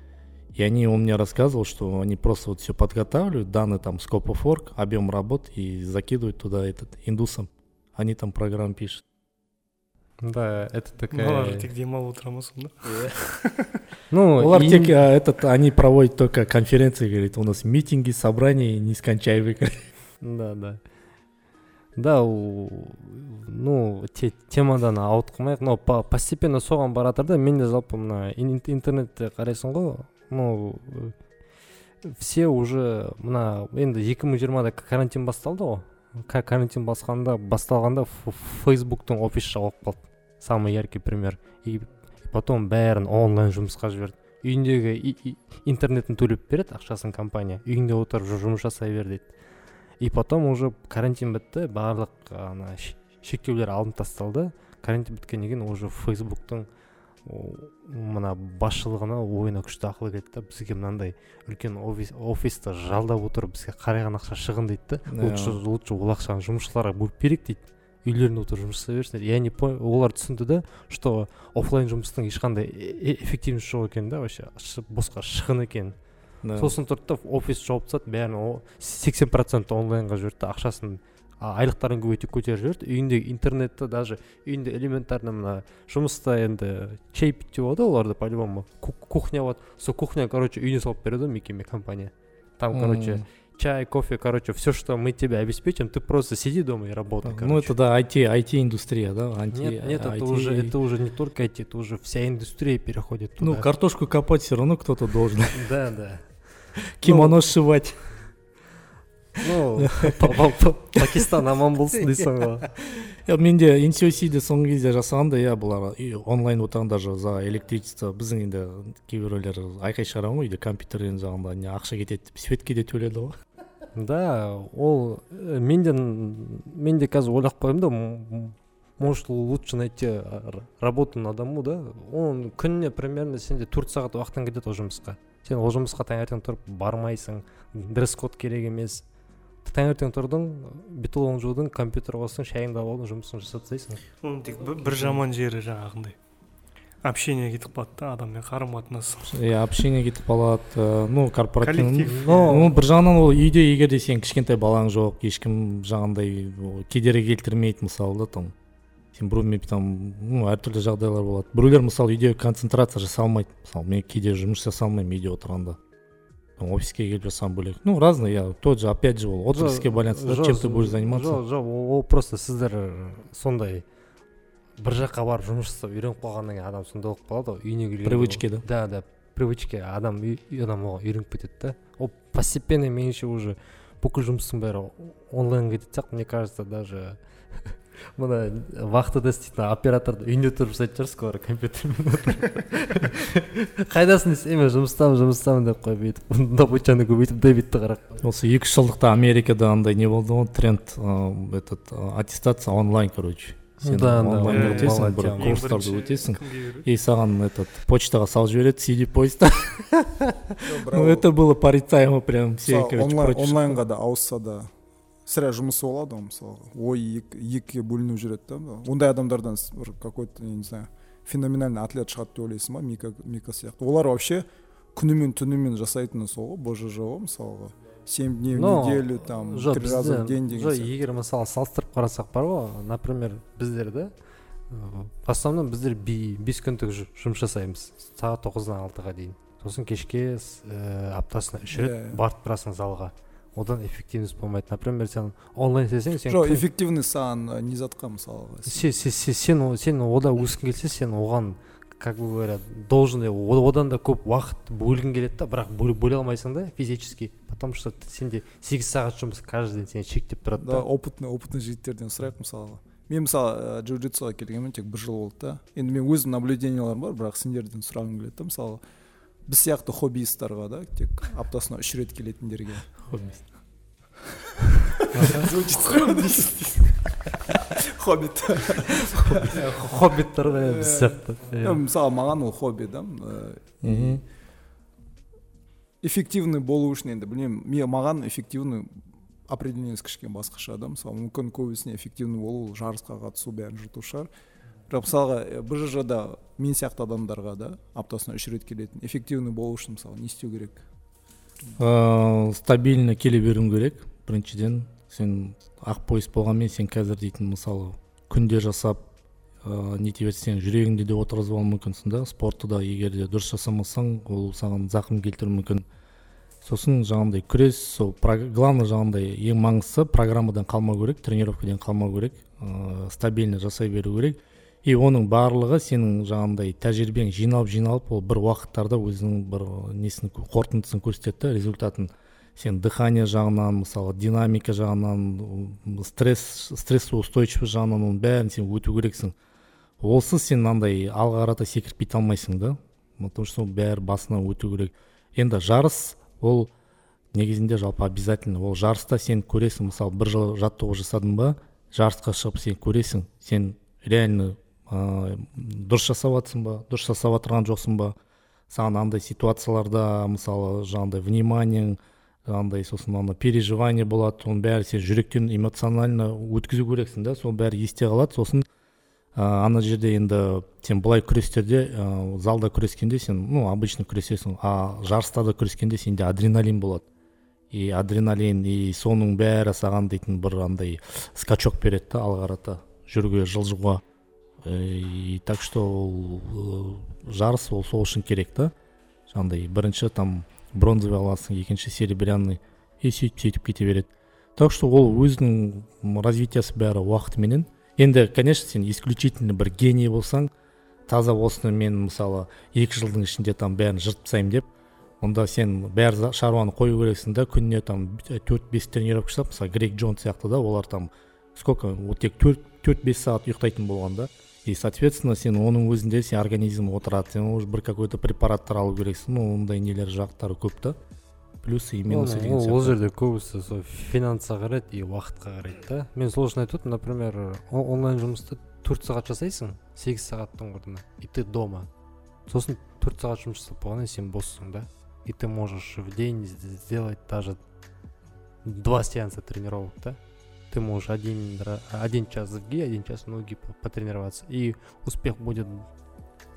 И они, он мне рассказывал, что они просто вот все подготавливают, данные там scope of work, объем работ и закидывают туда этот индусам. Они там программу пишут. Да, это такая... тек демалып отырамыз да? Ну, Олар тек, а, этот, они проводят только конференции, говорит, у нас митинги, собрания нескончаемые. да да. Да у- ну те- темадан ауытқымайық но по- постепенно соған бара жатыр да мен де жалпы мына ин- интернетте қарайсың ғой ну э, все уже мына енді екі мың жиырмада карантин басталды ғой. Ка- карантин басқанда басталғанда фейсбуктың офис жабылып қалды. Самый яркий пример. И потом бәрін онлайн жұмысқа жіберді. Үйіндегі и- и- интернетін төлеп береді ақшасын компания. Үйіңде отырып жұмыс жасай бер дейді. И потом уже карантин бітті барлық ана шектеулер алынып тасталды. Карантин біткеннен кейін уже фейсбуктың мына басшылығына ойына күшті ақыл келді да бізге мынандай үлкен офис, офисты жалдап отырып бізге қарайған ақша шығын дейді Да. лучше лучше ол ақшаны жұмысшыларға бөліп берейік дейді. Үйлерінде отырып жұмыс жасай берсін дейді я не понял олар түсінді да что оффлайн жұмыстың ешқандай э- э- эффективности жоқ екен да вообще босқа шығын екен. Да. сосын тұрды да офис жауып тастады бәрін сексен процент онлайнға жіберді ақшасын айлықтарын көбейтіп көтеріп жіберді. Үйіндегі интернетті даже үйінде элементарно мына жұмыста енді чай пить деп болады ғой оларда по любому кухня болады. Сол кухня короче үйіне салып береді ғой мекеме компания. Там короче. чай кофе короче все что мы тебе обеспечим ты просто сиди дома и работай Ну короче. это да, IT, IT-индустрия, да? анти- нет, нет, это IT. уже, это уже не только IT, это уже вся индустрия переходит туда. Ну, картошку копать все равно кто-то должен. Да, да. Кимоно сшивать. Ну, па- па- па- Пакистан аман болсын дейсің ғой. Иә, менде NCOC-де соңғы кезде жасағанда иә бұлар үй- онлайн отырған даже за электричество біздің енді кейбіреулер айқай шығарған ғой үйде компьютерден жағында не ақша кетеді деп светке де төледі ғой Да, ол э, мен де мен де қазір ойлап қоямын да может лучше найти р- работу на дому да. Он күніне примерно сенде төрт сағат уақытың кетеді ол жұмысқа. Сен ол жұмысқа таңертең тұрып бармайсың дресс код керек емес. Таңертең тұрдың бетон жудың компьютер қостың шайыңды алдың жұмысыңды жасап тастайсың. Оның тек бір жаман жері жаңағындай. Общение кетіп қалады да адаммен қарым қатынас иә общение кетіп қалады э, ну корпоративный коллектив. ну бір жағынан ол үйде егер де сен кішкентай балаң жоқ ешкім жаңағындай кедергі келтірмейді мысалы да там. Сен біреумен там ну әртүрлі жағдайлар болады. Біреулер мысалы үйде концентрация жасай алмайды мысалы мен кейде жұмыс жасай алмаймын үйде отырғанда. Офиске келіп жасаған бөлек. Ну разный иә тот же опять же ол отрасльге байланысты чем ты будешь заниматься. жоқ жоқ ол ол просто сіздер э, сондай бір жаққа барып жұмыс жасап үйреніп қалғаннан кейін адам сондай болып қалады ғой үйіне келгенде Привычки, ол- да? да да привычки адам адам оған үйреніп кетеді да. Ол постепенно меніңше уже бүкіл жұмыстың бәрі онлайн кететін сияқты мне кажется даже. Мына вахтада істейтін операторды үйінде тұрып жасайтын шығарсыз олар компьютермен қайдасың десе мен жұмыстамын жұмыстамын деп қойып бүйтіп добычаны көбейтіп дебитті қарап осы екі үш жылдықта америкада андай не болды ғой тренд этот аттестация онлайн короче. Сен Да, да, онлайн да, өтесің бір курстарды өтесің. И саған этот почтаға салып жібереді cd почта ну это было порицаемо прям все короче онлайнға да ауысса да сірә жұмысы болады ғой мысалға. Ой екі- екіге бөлініп жүреді да ондай адамдардан бір какой то я не знаю феноменальный атлет шығады деп ойлайсың ба? Мика мика сияқты. Олар вообще күнімен түнімен жасайтыны сол ғой бжж ғой мысалға. Семь дней в Но, неделю там жоқ три раза в день деген жоқ егер мысалы салыстырып қарасақ бар ғой например біздерде в основном біздер би- бес күндік жұмыс жасаймыз сағат тоғыздан алтыға дейін. Сосын кешке ә, аптасына үш рет Иә. барып тұрасың залға. Одан эффективность болмайды. Например сен онлайн істесең сен жоқ эффективность саған э, не затқа мысалға се- се- се- сен о- сен ода өскің келсе сен оған как бы говорят должен о- одан да көп уақыт бөлгің келеді да бірақ бөле, алмайсың да физически. Потому что сенде сегіз сағат жұмыс каждый день сені шектеп тұрады да. Опытный опытный жігіттерден сұрайық мысалға мен мысалы джиу джитсуға келгенмін тек бір жыл болды да. Енді мен өзім наблюденияларым бар бірақ сендерден сұрағым келеді да мысалы. Біз сияқты хоббисттарға да тек аптасына үш рет келетіндерге. хоббит. Хоббиттер ғой біз сияқты мысалы маған ол хобби да э, эффективный болу үшін енді білмеймін мен маған эффективный определениесі кішкене басқаша да мысалы мүмкін көбісіне эффективный болу жарысқа қатысу бәрін жырту шығар бірақ мысалға бжж да мен сияқты адамдарға да аптасына үш рет келетін эффективный болу үшін мысалы не істеу керек? Ә, стабильно келе беруің керек. Біріншіден сен ақ пояс болғанмен сен қазір дейтін мысалы күнде жасап ыыы нете берсең жүрегіңде де отырғызып алуы мүмкінсің да спортты да егер де дұрыс жасамасаң ол саған зақым келтіруі мүмкін. Сосын жаңағындай күрес сол главный жаңағындай ең маңыздысы программадан қалмау керек тренировкадан қалмау керек ыыы стабильно жасай беру керек. И оның барлығы сенің жаңағындай тәжірибең жиналып жиналып ол бір уақыттарда өзінің бір несін қорытындысын көрсетеді да результатын. Сен дыхание жағынан мысалы динамика жағынан стресс стрессовый устойчивость жағынан оның бәрін сен өту керексің. Олсыз сен мынандай алға қарата секіріп кете алмайсың да потому что бәрі басынан өту керек. Енді жарыс ол негізінде жалпы обязательно. Ол жарыста сен көресің мысалы бір жыл жаттығу жасадың ба жарысқа шығып сен көресің сен реально ә, дұрыс жасап жатрсың ба дұрыс жасап жатырған жоқсың ба. Саған андай ситуацияларда мысалы жаңағыдай вниманиең жаңағыдай сосын ана переживание болады оның бәрі сен жүректен эмоционально өткізу керексің да сол бәрі есте қалады. Сосын ә, ана жерде енді сен былай күрестерде ә, залда күрескенде сен ну обычно күресесің а жарыстарда күрескенде сенде адреналин болады. И адреналин и соның бәрі саған дейтін бір андай скачок береді да алға қарата жүруге жылжуға. И так что ол жарыс ол сол үшін керек та. Жаңағыдай бірінші там бронзовый аласың екінші серебряный и сөйтіп сөйтіп кете береді так что ол өзінің развитиясы бәрі уақытыменен енді конечно сен исключительно бір гений болсаң таза осыны мен мысалы екі жылдың ішінде там бәрін жыртып тастаймын деп онда сен бәр шаруаны қою керексің да күніне там төрт бес тренировка жасап мысалы грек джон сияқты да олар там сколько вот тек төрт төрт бес сағат ұйықтайтын болған да. И соответственно сен оның өзінде сен организм отырады сен уже бір какой то препараттар алу керексің ну ондай нелер жақтары көп та плюсы и минусы деген сияқты ол жерде көбісі сол финансқа қарайды и уақытқа қарайды да. Мен сол үшін айтып отырмын например онлайн жұмысты төрт сағат жасайсың сегіз сағаттың орнына и ты дома. Сосын төрт сағат жұмыс жасап болғаннан кейін сен боссың да. И ты можешь в день сделать даже два сеанса тренировок да. Ты можешь один, один час в ги, один час ноги потренироваться, и успех будет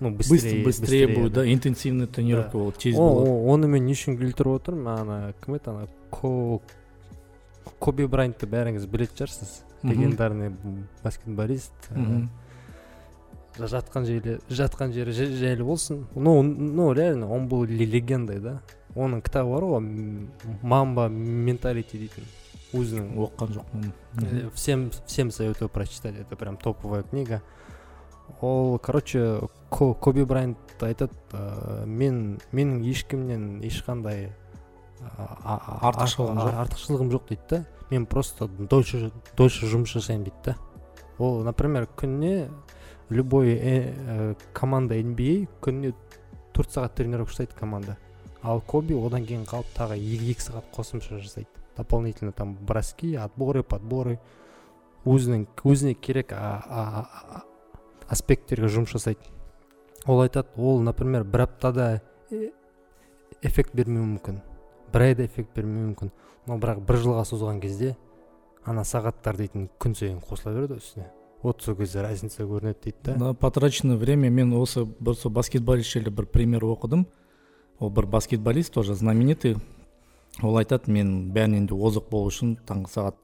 ну быстрее быстрее, быстрее. будет да, интенсивный тренировка болады тез болады онымен не үшін келтіріп отырмын ана кім еді ана коби брайантты бәріңіз білетін шығарсыз легендарный баскетболист жатқан жері жатқан жері жайлы болсын. Ну ну реально он был легендой да. Оның кітабы бар ғой мамба менталити дейтін өзінің оқыған жоқпын. Всем всем советую прочитать это прям топовая книга. Ол короче коби брайант айтады ә, мен менің ешкімнен ешқандай артықшылығым жоқ. артықшылығым жоқ дейді да. Мен просто дольше дольше жұмыс жасаймын дейді да. Ол например күніне любой ә, команда nba күніне төрт сағат тренировка жасайды команда. Ал коби одан кейін қалып тағы екі сағат қосымша жасайды. Дополнительно там броски отборы подборы өзінің өзіне керек аспекттерге жұмыс жасайды. Ол айтады ол например бір аптада эффект бермеуі мүмкін. Бір айда эффект бермеуі мүмкін. Но бірақ бір жылға созған кезде ана сағаттар дейтін күн сайын қосыла береді үстіне. Вот сол кезде разница көрінеді дейді да. На потраченное время мен осы бір сол баскетболист жайлы бір пример оқыдым. Ол бір баскетболист тоже знаменитый. Ол айтады мен бәрінен де озық болу үшін таңғы сағат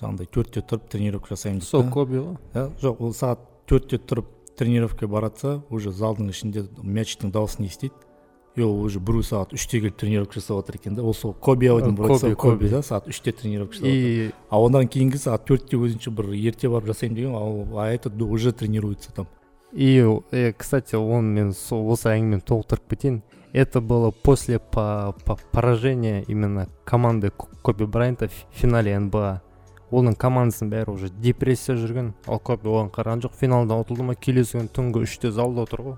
жаңағыдай төртте тұрып тренировка жасаймын дейді сол коби ғой иә жоқ ол сағат төртте тұрып тренировкаға барады уже залдың ішінде мячтың дауысын естиді. И ол уже біреу сағат үште келіп тренировка жасап жатыр екен да. Ол сол коби аудин коби коби да сағат үште тренировка жасап и а одан кейінгі сағат төртте өзінше бір ерте барып жасаймын деген ал а этот уже тренируется там. И кстати оны мен сол осы әңгімені толықтырып кетейін. Это было после по, по поражения именно команды коби брайанта в финале нба. Оның командасының бәрі уже депрессия жүрген. Ал коби оған қараған жоқ финалдан ұтылды ма келесі күні түнгі үште залда отыр ғой.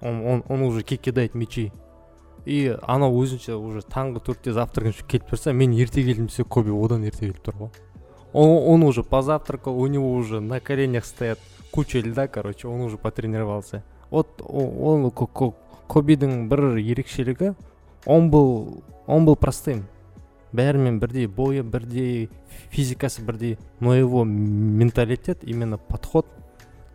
Он, он, он уже кидает мячи. И анау өзінше уже таңғы төртте завтракать келіп тұрса мен ерте келдім десе коби одан ерте келіп тұр ғой. Он, он уже позавтракал у него уже на коленях стоят куча льда короче он уже потренировался. Вот он кобидің бір ерекшелігі он был он был простым. Бәрімен бірдей бойы бірдей физикасы бірдей но его менталитет именно подход.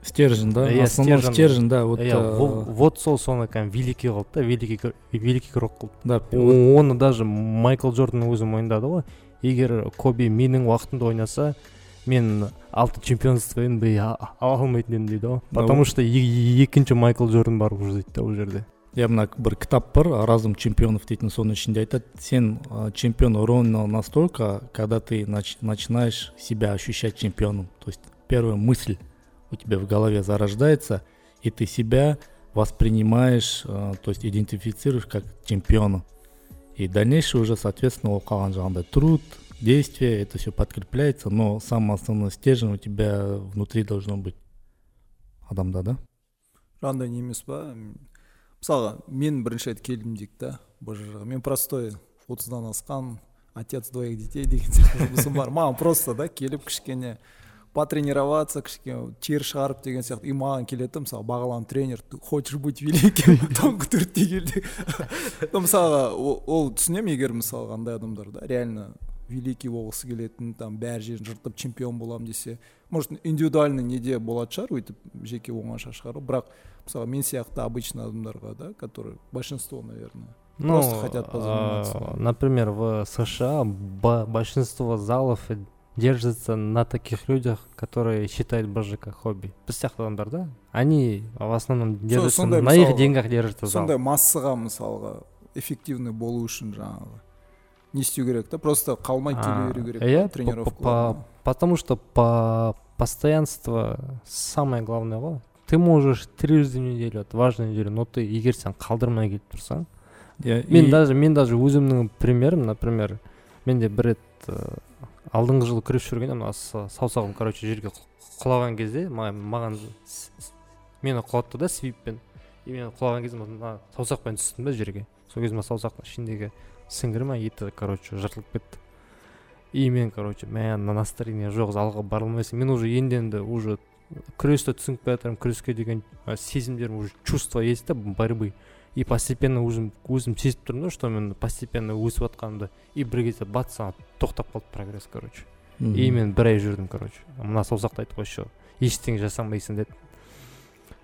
Стержень да? Иә, основной стержень. да вот иә э, во- вот сол соны кәдімгі великий қылды да великий великий игрок қылды. Да оны даже майкл джордан өзі мойындады ғой. Егер коби менің уақытымда ойнаса мен алты чемпионство нба ала алмайтын едім дейді ғой. Потому что екінші майкл джордан бар уже дейді да ол жерде. иә мына бір кітап бар разум чемпионов дейтін соның ішінде айтады сен э, чемпион ровно настолько когда ты нач- начинаешь себя ощущать чемпионом то есть первая мысль у тебя в голове зарождается и ты себя воспринимаешь э, то есть идентифицируешь как чемпиона и дальнейшее уже соответственно ол қалған жаңағыдай труд действие это все подкрепляется но самый основной стержень у тебя внутри должно быть адамда да жаңағыдай не емес па м, мысалға мен бірінші рет келдім дейік та бжж мен простой отыздан асқан отец двоих детей деген сияқты жұмысым бар. Маған просто да келіп кішкене потренироваться кішкене тер шығарып деген сияқты. И маған келеді мысалы бағлан тренер ты хочешь быть великим? Таңғы төртте кел деп Ну, мысалға ол, түсінемін егер мысалға андай адамдар да реально великий болғысы келетін там бәр жерін жыртып чемпион боламын десе может индивидуальный неде болатын шығар өйтіп жеке оңаша шығару бірақ мысалы мен сияқты обычный адамдарға да которые большинство наверное Ну, Просто хотят позаниматься. а, например, в США ба- большинство залов держится на таких людях, которые считают бж как хобби. Біз сияқты адамдар да они в основном держатся сондай на их мысалға- деньгах держится зал. сондай массаға мысалға эффективный болу үшін жаңағы не істеу керек та просто қалмай келе А, беру керек иә, па по- тренировкаларына по- Потому что по постоянство самое главное ғой ты можешь трижды в неделю дважды в неделю но ты егер сен қалдырмай келіп тұрсаң. Я- мен и- даже мен даже өзімнің примерім например менде бір рет ә, алдыңғы жылы күресіп жүргенде мына са- саусағым короче жерге құл- құлаған кезде маған, маған мені құлатты да свиппен. И мен құлаған кезде мына саусақпен түстім да жерге. Сол кезде мына саусақтың ішіндегі сіңірі ма еті короче жыртылып кетті. И мен короче мә мына настроение жоқ залға бара алмайсың. Мен уже енді енді уже күресті түсініп келе жатырмын күреске деген сезімдерім уже чувство есть да борьбы. И постепенно өзім өзім сезіп тұрмын да что мен постепенно өсіп жатқанымды и бір кезде бац ана тоқтап қалды прогресс короче. И мен бір ай жүрдім короче. Мына саусақты ғой еще ештеңе жасамайсың деді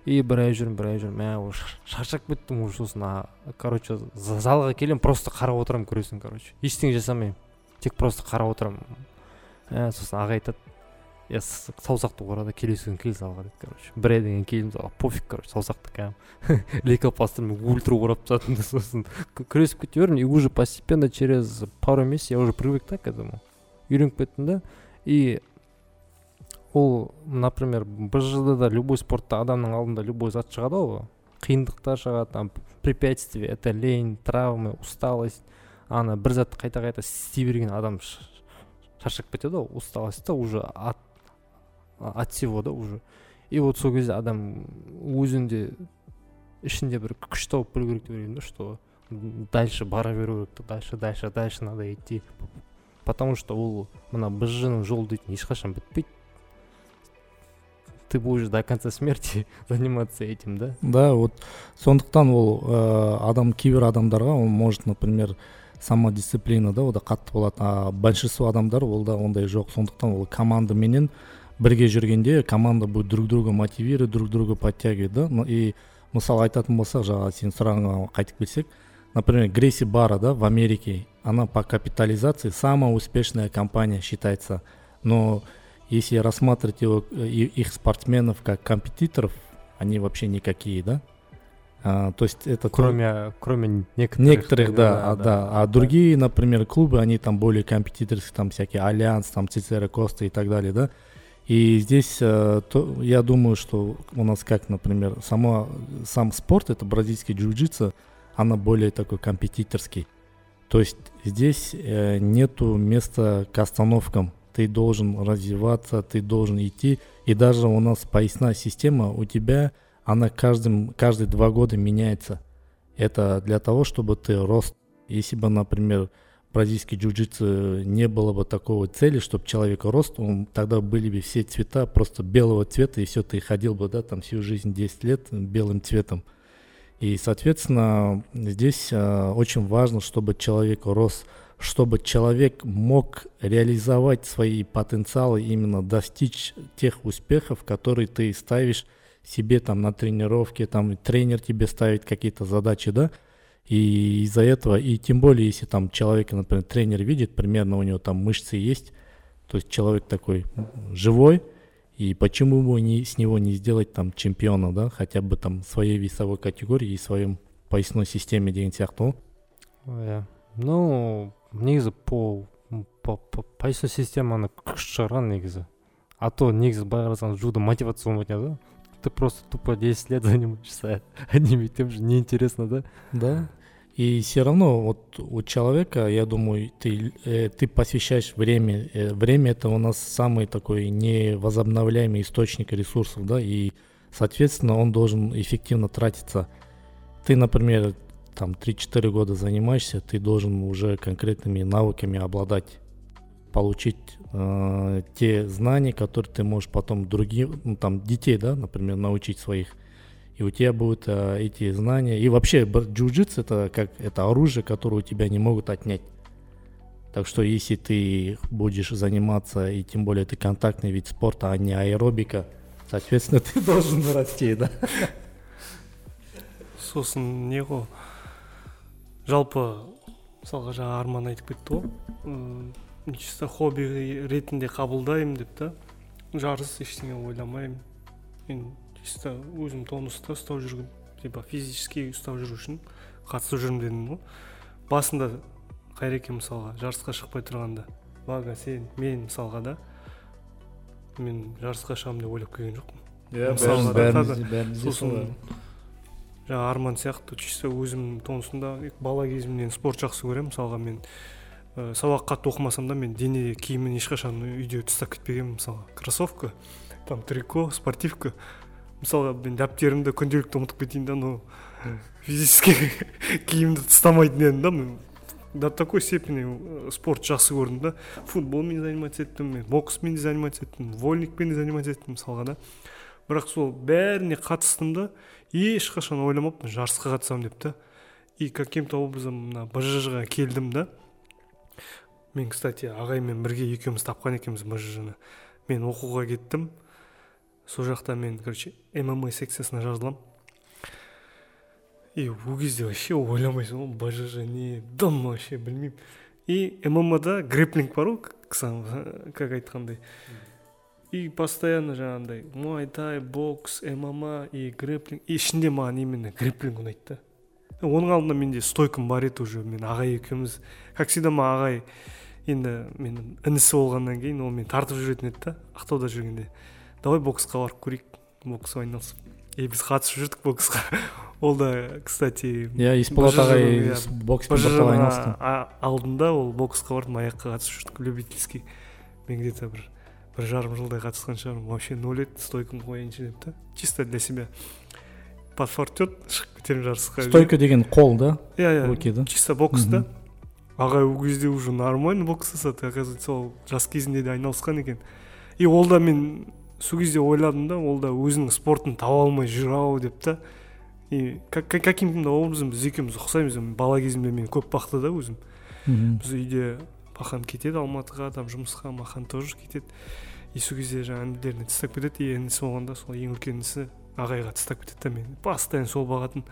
и бір ай жүрмін бір ай жүрмін мә уже шаршап кеттім уже сосын короче за- залға келемін просто қарап отырамын күресін короче. Ештеңе жасамаймын. Тек просто қарап отырамын. Ә, сосын аға айтады с- саусақты ора да келесі күні кел залға дейді короче. Бір айдан кейін келдім залға пофиг короче саусақты кәдімгі лейкопластырмен ультра орап тастадым да сосын. Күресіп кете бердім и уже постепенно через пару месяцев я уже привык да к этому. Үйреніп кеттім да. И ол например бжд да любой спортта адамның алдында любой зат шығады ғой. Қиындықтар шығады там препятствия это лень травмы усталость. Ана бір затты қайта қайта істей берген адам шаршап кетеді ғой усталость та уже от, от всего да уже. И вот сол кезде адам өзінде ішінде бір күш тауып білу керек деп ойлаймын да что дальше бара беру керек дальше дальше дальше надо идти. Потому что ол мына бжның жолы дейтін ешқашан бітпейді. Ты будешь до конца смерти заниматься этим да? Да вот сондықтан ол э, адам кейбір адамдарға он может например самодисциплина да қатты болады а большинство адамдар олда ондай жоқ. Сондықтан ол командаменен бірге жүргенде команда будет друг друга мотивировать друг друга подтягивать да. И мысалы айтатын болсақ жаңағы сенің сұрағыңа қайтып келсек например грейси бара да в америке она по капитализации самая успешная компания считается. Но если рассматривать его, э, их спортсменов как компетиторов они вообще никакие да. А, то есть это то- кроме кроме некоторых Некоторых, да, а, да. А другие, например, клубы, они там более компьютерские, там всякие Альянс, там Цицера Коста и так далее, да. И здесь э, то, я думаю, что у нас как, например, сама, сам спорт, это бразильский джиу-джитсу, она более такой компетиторский. То есть здесь э, нету места к остановкам. Ты должен развиваться, ты должен идти. И даже у нас поясная система, у тебя она каждым, каждые два года меняется. Это для того, чтобы ты рос. Если бы, например, бразильский джиу-джитсу не было бы такого цели, чтобы человек рос, он, тогда были бы все цвета просто белого цвета, и все, ты ходил бы, да, там всю жизнь 10 лет белым цветом. И, соответственно, здесь э, очень важно, чтобы человек рос чтобы человек мог реализовать свои потенциалы, именно достичь тех успехов, которые ты ставишь себе там на тренировке, там тренер тебе ставит какие-то задачи, да, и из-за этого, и тем более, если там человека, например, тренер видит, примерно у него там мышцы есть, то есть человек такой живой, и почему бы не, с него не сделать там чемпиона, да, хотя бы там своей весовой категории и своем поясной системе деген сияқты ғой иә ну негізі по по поясной системаны күшті шығарған негізі а то негізі былай қарасаң джудо мотивация болмайтын еді ғой Ты просто тупо 10 лет занимаешься одним и тем же неинтересно да да и все равно вот у человека, я думаю, ты, э, ты посвящаешь время. Э, время это у нас самый такой невозобновляемый источник ресурсов, да, и, соответственно, он должен эффективно тратиться. Ты, например, там 3-4 года занимаешься, ты должен уже конкретными навыками обладать, получить э, те знания, которые ты можешь потом другим, ну, там, детей, да, например, научить своих и у тебя будут а, эти знания. И вообще джиу-джитсу это как это оружие, которое у тебя не могут отнять. Так что если ты будешь заниматься, и тем более ты контактный вид спорта, а не аэробика, соответственно, ты должен расти, да? сосын не ғой жалпы мысалға жаңа арман айтып кетті ғой чисто хобби ретінде қабылдаймын деп та жарыс ештеңе ойламаймын. Мен чисто өзім тонуста ұстап жүргім типа физически ұстап жүру үшін қатысып жүрмін дедім ғой. Басында қайреке мысалға жарысқа шықпай тұрғанда вага сен мен мысалға да мен жарысқа шығамын деп ойлап келген жоқпын. Иә сосын жаңағы арман сияқты чисто өзім тонусында бала кезімнен спорт жақсы көремін. Мысалға мен ә, сабақ қатты оқымасам да мен дене киімін ешқашан үйде тастап кетпегенмін мысалға. Кроссовка там трико спортивка. Мысалға мен дәптерімді күнделікті ұмытып кетейін да но физический киімді тастамайтын едім да мен. До такой степени э, спорт жақсы көрдім да. Футболмен заниматься еттім мен боксмен де заниматься еттім вольникпен де заниматься еттім мысалға да. Бірақ сол бәріне қатыстым да ешқашан ойламаппын жарысқа қатысамын деп та. И каким то образом мына бжж ға келдім да. Мен кстати ағаймен бірге екеуміз тапқан екенбіз бжж ны мен оқуға кеттім. Сол жақта мен короче мма секциясына жазыламын и ол кезде вообще ойламайсың ғой бжж не дым вообще білмеймін. И ммада грэплинг бар ғой как айтқандай. И постоянно жаңағындай муай тай бокс мма и грэплинг. И ішінде маған именно грэплинг ұнайды да. Оның алдында менде стойкам бар еді уже. Мен ағай екеуміз. Как всегда маған ағай енді менің інісі болғаннан кейін ол мені тартып жүретін еді да ақтауда жүргенде. Давай боксқа барып көрейік. Боксқа айналысып. И біз қатысып жүрдік боксқа. Ол да кстати иә есболат ағай бокспен бірталай айналысты алдында ол боксқа бардым аяққа қатысып жүрдік. Любительский. Мен где то бір бір жарым жылдай қатысқан шығармын. Вообще ноль еді стойкамды қояйыншы деп та. Чисто для себя. Подфартет кетемін жарысқа стойка деген қол да? Иә иә. Руки да? Чисто бокс да. Ағай ол кезде уже нормально бокс жасады. Оказывается ол жас кезінде де айналысқан екен. И ол да мен сол кезде ойладым да ол да өзінің спортын таба алмай жүр ау деп та. И каким то образом біз екеуміз ұқсаймыз. Бала кезімде мені көп бақты да өзім. Біз үйде бақан кетеді алматыға там жұмысқа махан тоже кетеді. И сол кезде жаңағы інілеріне тастап кетеді. И інісі болғанда сол ең үлкен інісі ағайға тастап кетеді да мені постоянно сол бағатын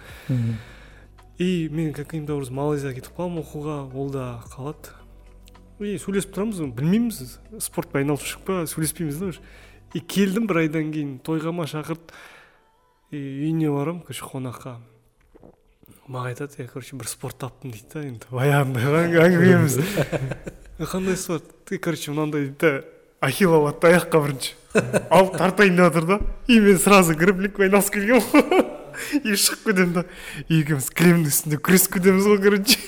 и мен каким то образом малайзияға кетіп қаламын оқуға ол да қалады. И сөйлесіп тұрамыз білмейміз спортпен айналысып жүрік па сөйлеспейміз да уже. И келдім бір айдан кейін тойға ма шақырды. И үйіне барамын короче қонаққа. Маған айтады я короче бір спорт таптым дейді да енді баяғындай әңгімеміз қандай спорт? Ты короче мынандай дейді да ахилл атты аяққа бірінші алып тартайын деп жатыр да. И мен сразу грэплингпен айналысып келгенмін. Ғой и шығып кетемін да. Екеуміз кілемнің үстінде күресіп кетеміз ғой короче.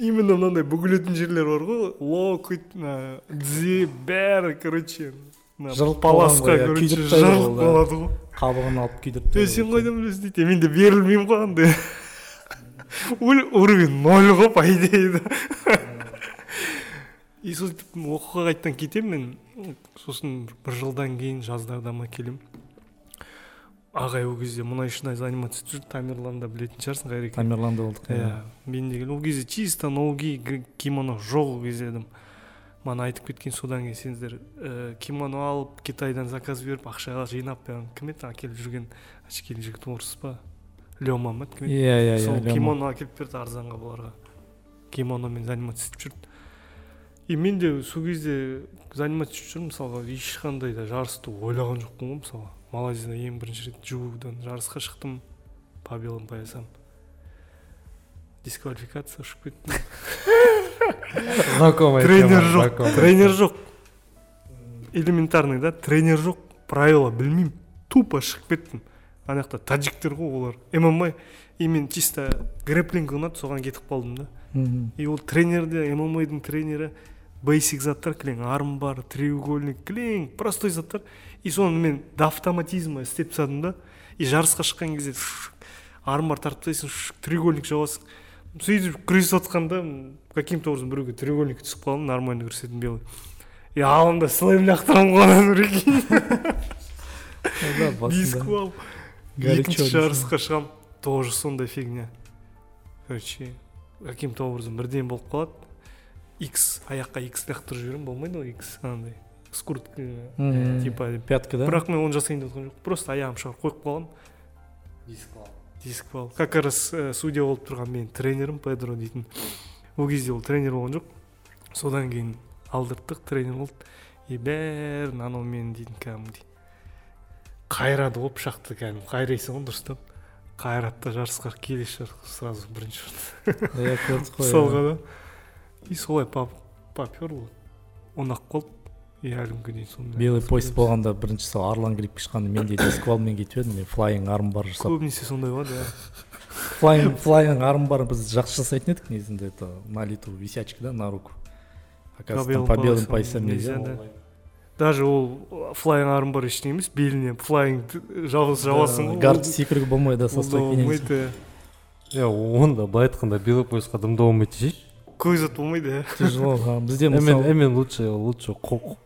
Именно мынандай бүгілетін жерлер бар ғой. Локоть тізе бәрі короче жырылып паласқа короче жырылып қалады ғой. Қабығын алып күйдіріп е сен қайдан білесің дейді? Мен де берілмеймін ғой андай. Уровень ноль ғой по идее да. И сөйтіп оқуға қайтадан кетемін мен. Сосын бір жылдан кейін жаздарда ма келемін. Ағай ол кезде мұнайшыдай заниматься жүрді тамерланда білетін шығарсың қайреке тамерланда болдық иә мен деген ол кезде чисто ноги кимоно жоқ ол кезде едім. Мана айтып кеткен содан кейін сендер ә, кимоно алып китайдан заказ беріп ақша жинап кім еді? Әкеліп жүрген очкилі жігіт орыс па? Лема ма кім еді? Иә иә сол иә кимоно әкеліп берді арзанға бұларға. Кимономен заниматься етіп жүрді. И мен де сол кезде заниматься етіп жүрмін мысалға ешқандай да жарысты ойлаған жоқпын ғой мысалы малайзияда ең бірінші рет джудан жарысқа шықтым. По белым поясам. Дисквалификация ұшып кеттім знакомая тренер жоқ. тренер жоқ. Элементарный да? Тренер жоқ. Правила білмеймін. Тупо шығып кеттім. Ана жақта таджиктер ғой олар. Мма. И мен чисто грэплинг ұнады соған кетіп қалдым да. И ол тренерде мманың тренері бейсик заттар кілең армбар треугольник кілең простой заттар. И соны мен до автоматизма істеп тастадым да. И жарысқа шыққан кезде армбар тартып тастайсың треугольник жабасың. Сөйтіп күресіп жатқанда каким то образом біреуге треугольник түсіп қалдым нормально күресетін белый. И алдым да слэм лақтырамын ғой прикинь. Алып екінші жарысқа шығамын тоже сондай фигня. Короче каким то образом бірден болып қалады. Икс аяққа икс лақтырып жіберемін болмайды ғой икс анандай скрутка. Типа пятка да? бірақ мен оны жасайын деп жатқан жоқпын. Просто аяғымды шығарып қойып қалғанмын диск алып. Как раз ә, судья болып тұрған менің тренерім педро дейтін. Ол кезде ол тренер болған жоқ содан кейін алдырттық тренер болды. И бәрін анау мен дейтін кәдімгідей. Қайрады ғой пышақты кәдімгі. Қайрайсың ғой дұрыстап. Қайрады да жарысқа келесі жарысқа сразу бірінші орын иә көрдік қой мысалға да. И солай пап попер ол. Ұнап қалды. И әлі күнге дейін сондай белый пояс болғанда бірінші сол арлан гриппке шыққанда мен де дисквалмен кетіп едім мен флайинг арм бар жасап. Көбінесе сондай болады иә флайинг флайинг арм бар біз жақсы жасайтын едік негізінде это на лету висячка да на руку. Оказывается по белым поясам нельзя. да. даже ол флайинг арм бар ештеңе емес беліне флайинг жабыс жабасың ғой. гард секіруге болмайды да со да стойки иә. иә онда былай айтқанда белый поясқа дымда болмайды десейші көз зат болмайды иә тяжело бізде мысалы эмен лучше лучше. Қо-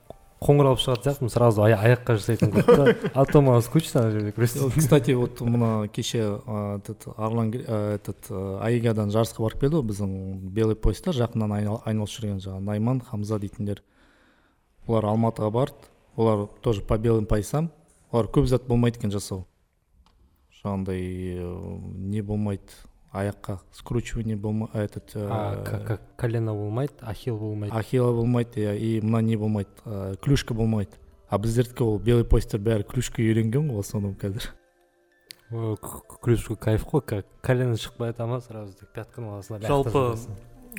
қоңыр алып шығатын сияқтымын сразу ая- аяққа жасайтын қылып та а то маған скучно ана жерде кстати вот мына кеше а, этот арлан этот аигадан жарысқа барып келді ғой біздің белый пояста жақыннан айнал- айналысып жүрген жаңағы найман хамза дейтіндер. Олар алматыға барды олар тоже по белым поясам олар көп зат болмайды екен жасау. Жаңағындай э, не болмайды. Аяққа скручивание болмай этот э, к- колено болмайды ахилл болмайды? Ахилла болмайды иә и мына не болмайды ә, клюшка болмайды. А біздердікі ол белый поястар бәрі клюшка үйренген ғой основном қазір. Клюшка кайф қой как колено шықпай ма сразу так пятканың лақтырып Жалпы,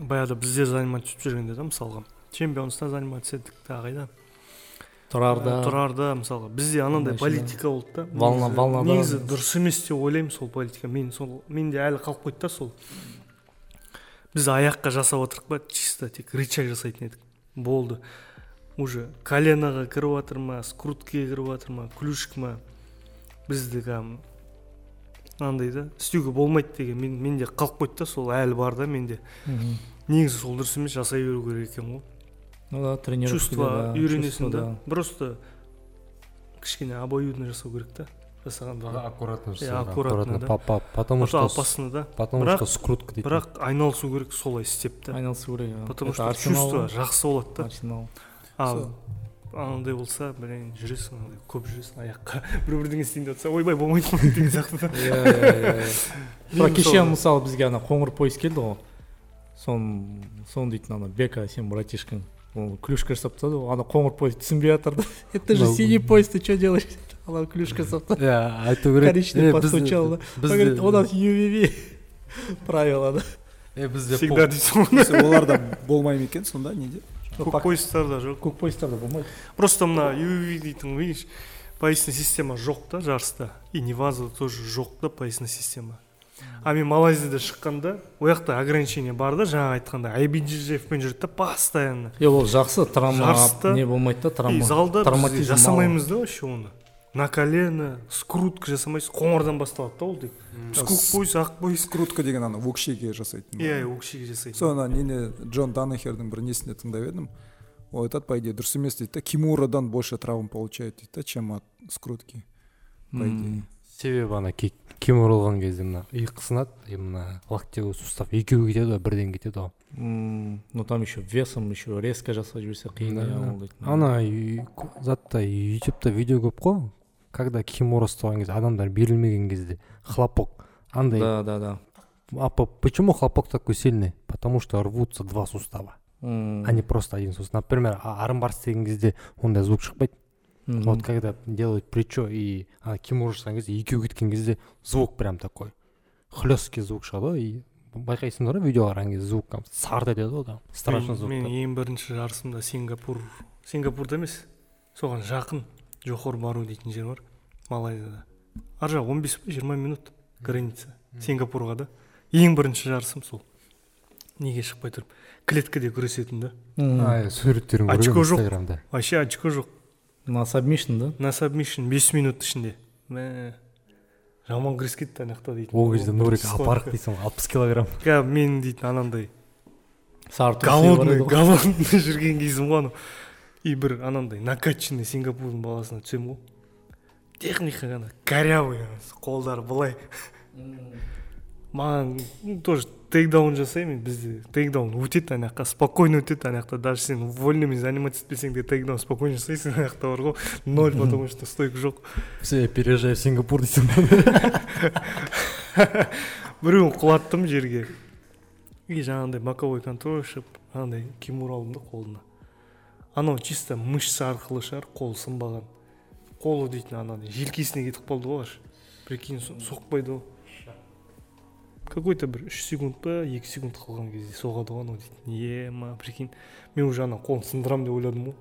баяғыда біздер заниматься етіп жүргенде да мысалға чемпионста заниматься еттік тағы қайда тұрарда. Тұрарда мысалға. Бізде анандай политика болды да. Волна- Негізі- волнада- негізі дұрыс емес деп ойлаймын сол политика. Мен сол менде әлі қалып қойды да сол. Біз аяққа жасап отырық па? Чисто тек рычаг жасайтын едік. Болды. Уже коленоға кіріп жатыр ма скруткіге кіріп жатыр ма клюшка ма? Бізді кәдімгі андай да. Істеуге болмайды деген. Мен менде қалып қойды да сол. Әлі бар да менде. Негізі сол дұрыс емес жасай беру керек екен ғой. Ну да тренировкада чувство да, үйренесің да. просто кішкене обоюдно жасау керек та. Жасағанда аккуратно Иә, жасау, аккуратно, да. Потому потому что опасно да. потому что скрутка дейді. бірақ айналысу керек солай істеп та. Айналысу керек иә. потому что чувство ғой. жақсы болады да арсенал. Ал анандай болса блин жүресің андай көп жүресің аяққа біреу бірдеңе істейін деп жатса ойбай болмайды болмайды деген сияқты да иә иә иә бірақ кеше мысалы- мысалы бізге ана қоңыр поезд келді ғой. Соны соны дейтін ана бека сен братишкаң ол клюшка жасап тастады ғой ана қоңыр поезд түсінбей жатыр да? Это же синий поезд ты что делаешь ана клюшка жасап тастады иә айту керек коричневый постучал да говорит у нас UVV правила да. Э, бізде всегда дейсің ғой оларда болмай ма екен сонда неде көк поездарда жоқ көк поездарда болмайды просто мына UV дейтін видишь? Поясный система жоқ та жарыста и невазада тоже жоқ та поясный система? А мен малайзияда шыққанда ол жақта ограничение бар да жаңағы айтқандай айбиджиевпен жүреді да постоянно. Е ол жақсы травма Жарыста не болмайды да и травма. залда біз травматизм жасамаймыз да вообще оны. На колено скрутка жасамайсыз қоңырдан басталады да ол тек скук пояс ақ пояс скрутка деген ана өкшеге жасайтын иә өкшеге жасайды сол ана нені джон данахердің бір несінде тыңдап едім. Ол айтады по идее дұрыс емес дейді да. Кимурадан больше травм получает дейді да чем от скрутки. По идее. Себебі ана ки- кемер алған кезде мына иық сынады и мына локтевой сустав екеуі кетеді ғой бірден кетеді ғой. Ну там еще весом еще резко жасап жіберсе қиын ана затта ютубта видео көп қой когда кимура ұстаған кезде адамдар берілмеген кезде хлопок андай да да да. А по- почему хлопок такой сильный? Потому что рвутся два сустава а не просто один сустав например армбар істеген кезде ондай звук шықпайды. Мгм. вот когда делают плечо и ана кимура жасаған кезде екеуі кеткен кезде звук прям такой хлесткий звук шығады ғой и байқайсыңдар ғой видео қараған кезде звук там сарт етеді ғой там страшный звук мен ең бірінші жарысымда сингапур сингапурда емес соған жақын жохор бару дейтін жер бар малайзияда. Ар жағы он бес па жиырма минут граница сингапурға да. Ең бірінші жарысым сол. Неге шықпай тұрып клеткіде күресетін да. А суреттерін Очко жоқ. вообще очко жоқ. На сабмишн да? На сабмишн бес минут ішінде. Мә. Жаман күрес кетті ана жақта дейтін ол кезде нурик апарық дейсің ғой алпыс килограмм. Кәдімгі мен дейтін анандай. Сары голодный голодный жүрген кезім ғой анау. И бір анандай накачанный сингапурдың баласына түсемін ғой. Техника ана корявый қолдары былай. Маған тоже тейкдаун жасаймын бізде тейкдаун өтеді ана жаққа спокойно өтеді ана жақта даже сен вольныймен заниматься етпесең де тейкдаун спокойно жасайсың ана жақта бар ғой. Ноль потому что стойка жоқ. Все я переезжаю в сингапур дейсің ба біреуін құлаттым жерге. И жаңағындай боковой контроль шығып анандай кимура алдым да қолына. Анау чисто мышца арқылы шығар қол сынбаған. Қолы дейтін анандай желкесіне кетіп қалды ғой аж прикинь со- соқпайды ғой. Какой то бір үш секунд па екі секунд қалған кезде соғады ғой анау дейтін ема прикинь. Мен уже ана қолын сындырамын деп ойладым ғой.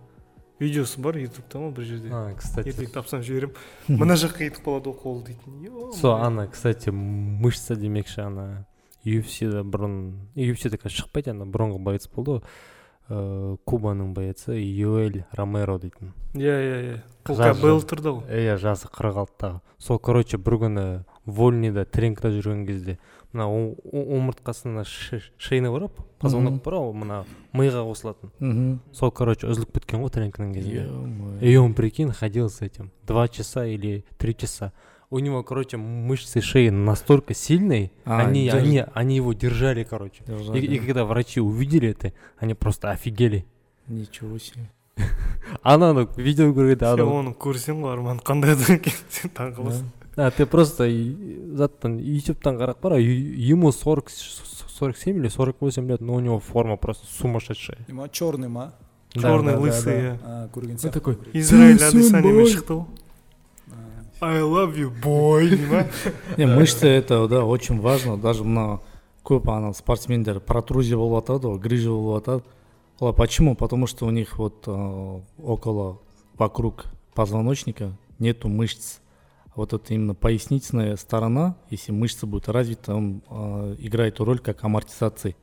Видеосы бар ютубта ма бір жерде? А кстати. Ертең тапсам жіберемін мына жаққа кетіп қалады ғой қол дейтін сол ана кстати мышца демекші ана UFC-да бұрын UFC-да қазір шықпайды ана бұрынғы боец болды ғой. Ыыы кубаның боеці юэль ромеро дейтін. Иә иә иә. Бұл ғой. Иә жасы қырық алтыдағы сол короче бір күні вольныйда тренингта жүрген кезде мына о- о- омыртқасына ш- шейный бар ғой позвонок бар ғой мына миға қосылатын мхм сол короче үзіліп кеткен ғой тренингтің кезінде Ё-моё. и он прикинь ходил с этим два часа или три часа у него короче мышцы шеи настолько сильные А, они держ- они они его держали короче и, Держали. и когда врачи увидели это они просто офигели ничего себе ананы видео көргенде сен адам оны көрсең ғой арман қандай адам екенін сен таңқаласың а ты просто и- заттан ютубтан қарап қара ю- ему 40 сорок семь или сорок восемь лет но у него форма просто сумасшедшая. Ма? Черный ма черный лысый иә А, көрген сияқты такой, израиль сын, шықты ғой А, I love you boy дей ма? Не мышцы это да очень важно. Даже мына көп ана спортсмендер протрузия болып жатады ғой грыжа болып жатады олар почему? Потому что у них вот э, около вокруг позвоночника нету мышц вот это именно пояснительная сторона если мышца будет развита он э, играет роль как амортизации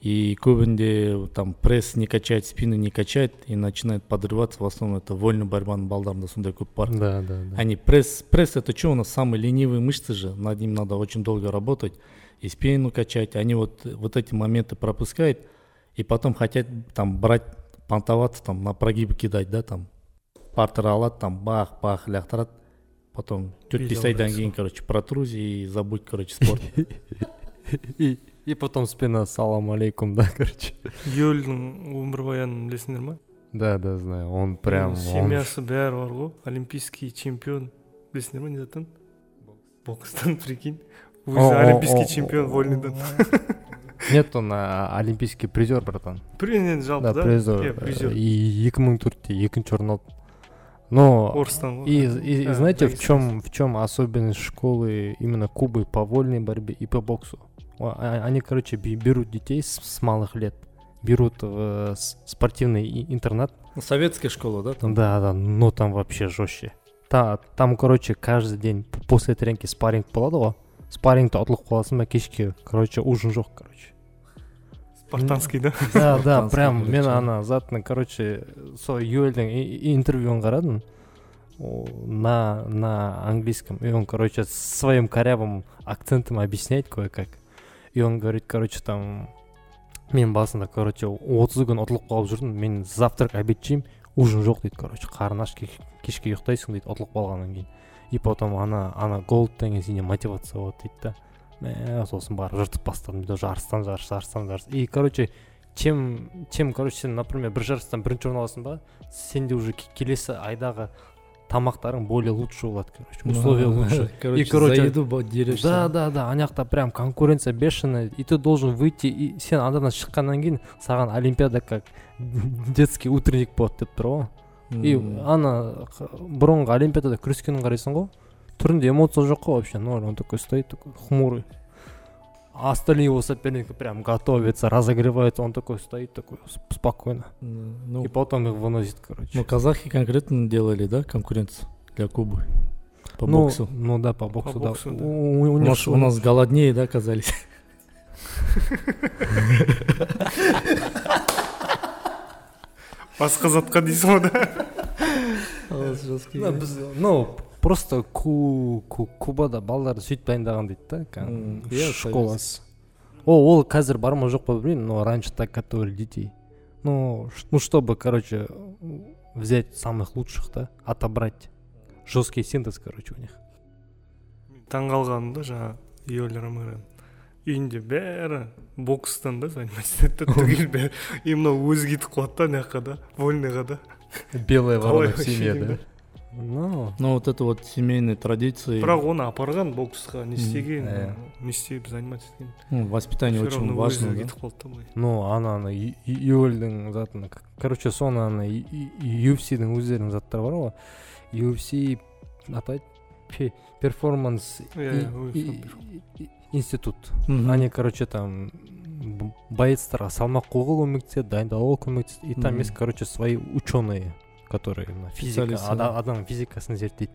и көбінде там пресс не качает спину не качает и начинает подрываться. В основном это вольный борьбаның балдарында сондай көп бар да да да. Они пресс, пресс это что у нас самые ленивые мышцы же, над ним надо очень долго работать и спину качать. Они вот, вот эти моменты пропускают и потом хотят там брать, понтоваться, там на прогибы кидать, да, там. Партер алады, там бах-бах лақтырады. Потом төрт бес айдан кейін, короче, протрузия и забудь, короче, спорт. и и потом спина салам алейкум да короче йөлдің өмірбаянын білесіңдер ма да да знаю он прям Оның он семьясы бәрі бар ғой олимпийский чемпион білесіңдер ма не заттан бокстан прикинь О, өзі о, олимпийский о, чемпион о, вольныйдан нет он а, олимпийский призер братан енді жалпы да да призер иә призер и екі мың төртте екінші орын алды но орыстан ғой и, и- и А, знаете в Дагестан. чем в чем особенность школы именно Кубы по вольной борьбе и по боксу О, а- они короче бе- берут детей с, с малых лет берут в спортивный интернат Ну, Советская школа, да? там? Да, да, но там вообще жестче. Та, там, короче, каждый день после тренинги спарринг болады ғой спаррингті ұтылып қаласың ба кешке короче ужин жоқ короче спартанский да? Да да прям мен ана заттың короче сол юэльдің и- интервьюін қарадым О, на на английском. И он короче своим корявым акцентом объясняет кое как и он говорит короче там мен басында короче отыз күн ұтылып қалып жүрдім мен завтрак обед жеймін ужин жоқ дейді короче. Қарны аш кеш- кешке ұйықтайсың дейді ұтылып қалғаннан кейін и потом ана ана голдтан кейін сенде мотивация болады дейді да. Мә сосын барып жыртып бастадым жарыстан жарыс жарыстан жарыс. И короче чем чем короче сен например бір жарыстан бірінші орын аласың ба сенде уже келесі айдағы тамақтарың более лучше болады короче условия лучше. короче, и короче за еду дерешься да да да ана жақта прям конкуренция бешеная и ты должен выйти и сен анадан шыққаннан кейін саған олимпиада как детский утренник болады деп тұр ғой и ана бұрынғы олимпиадада күрескенін қарайсың ғой. түрінде эмоция жоқ қой вообще ноль он такой стоит такой хмурый а остальные его соперники прям готовятся разогреваются он такой стоит такой спокойно ну, и потом их выносит короче ну казахи конкретно делали да конкуренцию для кубы по ну, боксу ну да по боксу, боксу, да, да. У, у- у у них нас, ж- у нас голоднее да казались басқа затқа дейсің ғой да Да, біз ну просто ку, ку кубада балдарды сөйтіп дайындаған дейді да кәдімгі. Иә, школасы о ол қазір бар ма жоқ па білмеймін но раньше так готовили детей. Ну ну чтобы короче взять самых лучших да отобрать. Жесткий синтез короче у них. Таңғалғаным да жаңағы юлия ромероның үйінде бәрі бокстан да заниматься етеді да түгел бәрі. И мынау өзі кетіп қалады да ана жаққа да вольныйға да. Белая ворона в вообще семье деймін да? да. ну ну вот это вот семейные традиции бірақ оны апарған боксқа не істеген иә. не істеп заниматься еткен ну, воспитание Всё очень равно важно өзі да кетіп қалды да былай ну ана ана юльдің затына короче соны ана UFC-дің өздерінің заттары бар ғой UFC атайды пе- перформанс Иә, и- иә, и- и- институт Мгм. они короче там б- боецтарға салмақ қоюға көмектеседі дайындауға көмектеседі и там Мгм. есть короче свои ученые Которые именно физика адам физикасын зерттейді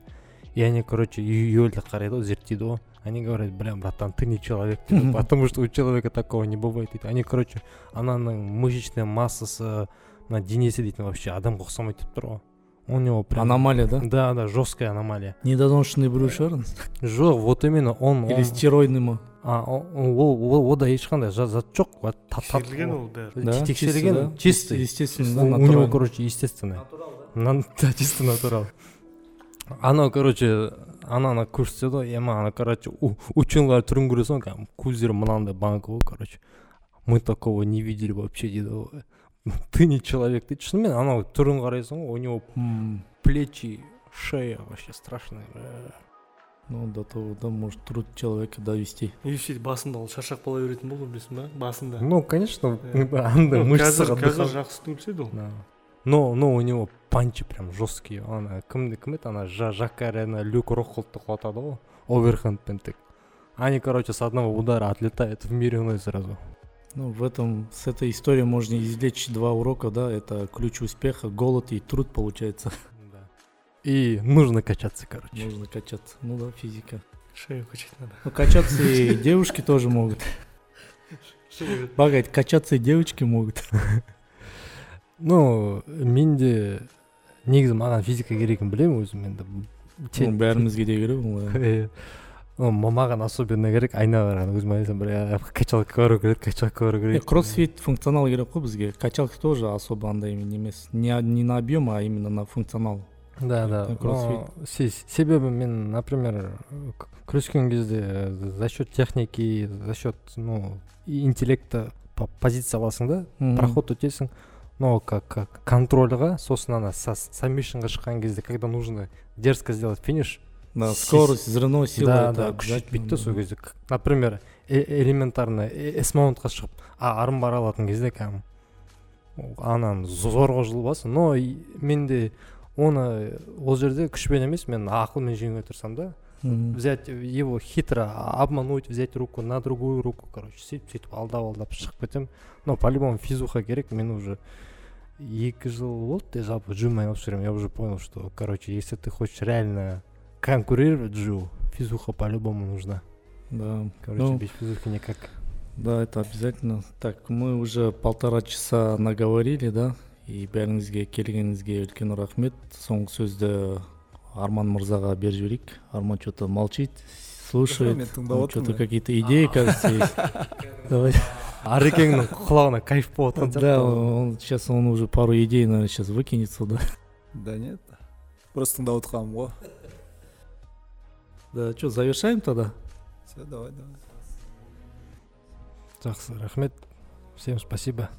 и они короче юльді қарайды ғой зерттейді ғой они говорят бля братан ты не человек потому что у человека такого не бывает дейді они короче ананың мышечная массасы мына денесі дейтін вообще адамға ұқсамайды деп тұр ғой у него прям аномалия да? Да да жесткая аномалия. Недоношенный біреу шығар жоқ вот именно он или стероидный ма а ол ода ешқандай зат жоқ тексерілген ол да. Тексерілген чистый естественно у, него короче естественно На- да чисто натурал. Анау короче ананы көрсетеді ғой ема ана короче у- ученыйлар түрін көресің ғой кәдімгі көздері мынандай банка ғой короче. Мы такого не видели вообще дейді ғой ты не человек дейді шынымен анау түрін қарайсың ғой у него плечи шея вообще страшная. Ну до того да может труд человека довести. UFC басында ол шаршап қала беретін болды білесің ба басында ну конечно андай қазір мышцаға қазір жақсы төпседі ол. но но у него панчи прям жесткие ана кімді кім еді ана Жа- жакаряны люк рохолдты құлатады ғой оверхендпен тек они короче с одного удара отлетают в мирный сразу ну в этом с этой историей можно извлечь два урока да это ключ успеха голод и труд получается и нужно качаться короче нужно качаться ну да физика шею качать надо ну качаться и девушки тоже могут Багать, качаться и девочки могут ну менде негізі маған физика керегін білемін өзім енді. Бәрімізге де керек ол иә. Маған особенно керек айнаға қарағанда өзім айтсам бля качалка бару керек качалка бару Е, керек. кроссфит функционал керек қой бізге. Качалка тоже особо андай емес. Не, не на объем а именно на функционал. Да да. Кроссфит. себебі мен например күрескен кезде за счет техники за счет ну интеллекта по- позиция аласың да проход өтесің но как, как контрольға сосын ана саммишнға шыққан кезде когда нужно дерзко сделать финиш да скорость зерно сила да да күш жетпейді да сол кезде. Например э- элементарно э- эсмаунтқа шығып а армбар алатын кезде кәдімгі ананы зорға жұлып но и- менде оны ол жерде күшпен емес мен ақылмен жеңуге тырысамын да Мгм. взять его хитро обмануть взять руку на другую руку короче сөйтіп сөйтіп алдап алдап шығып кетемін но по любому физуха керек мен уже екі жыл болды я жалпы джиммен айналысып жүремін я уже понял что короче если ты хочешь реально конкурировать в джиу физуха по любому нужна да короче Ну, без физухи никак да это обязательно так мы уже полтора часа наговорили да и бәріңізге келгеніңізге үлкен рахмет соңғы сөзді арман мырзаға беріп жіберейік арман что то молчит слушает мен тыңдап что то отырмын какие то идеи кажется есть давай арекеңнің құлағына кайф болып жатқан да сияқты он сейчас он уже пару идей наверное сейчас выкинет сюда да нет просто тыңдап отырғаным ғой да что завершаем тогда все давай давай жақсы рахмет всем спасибо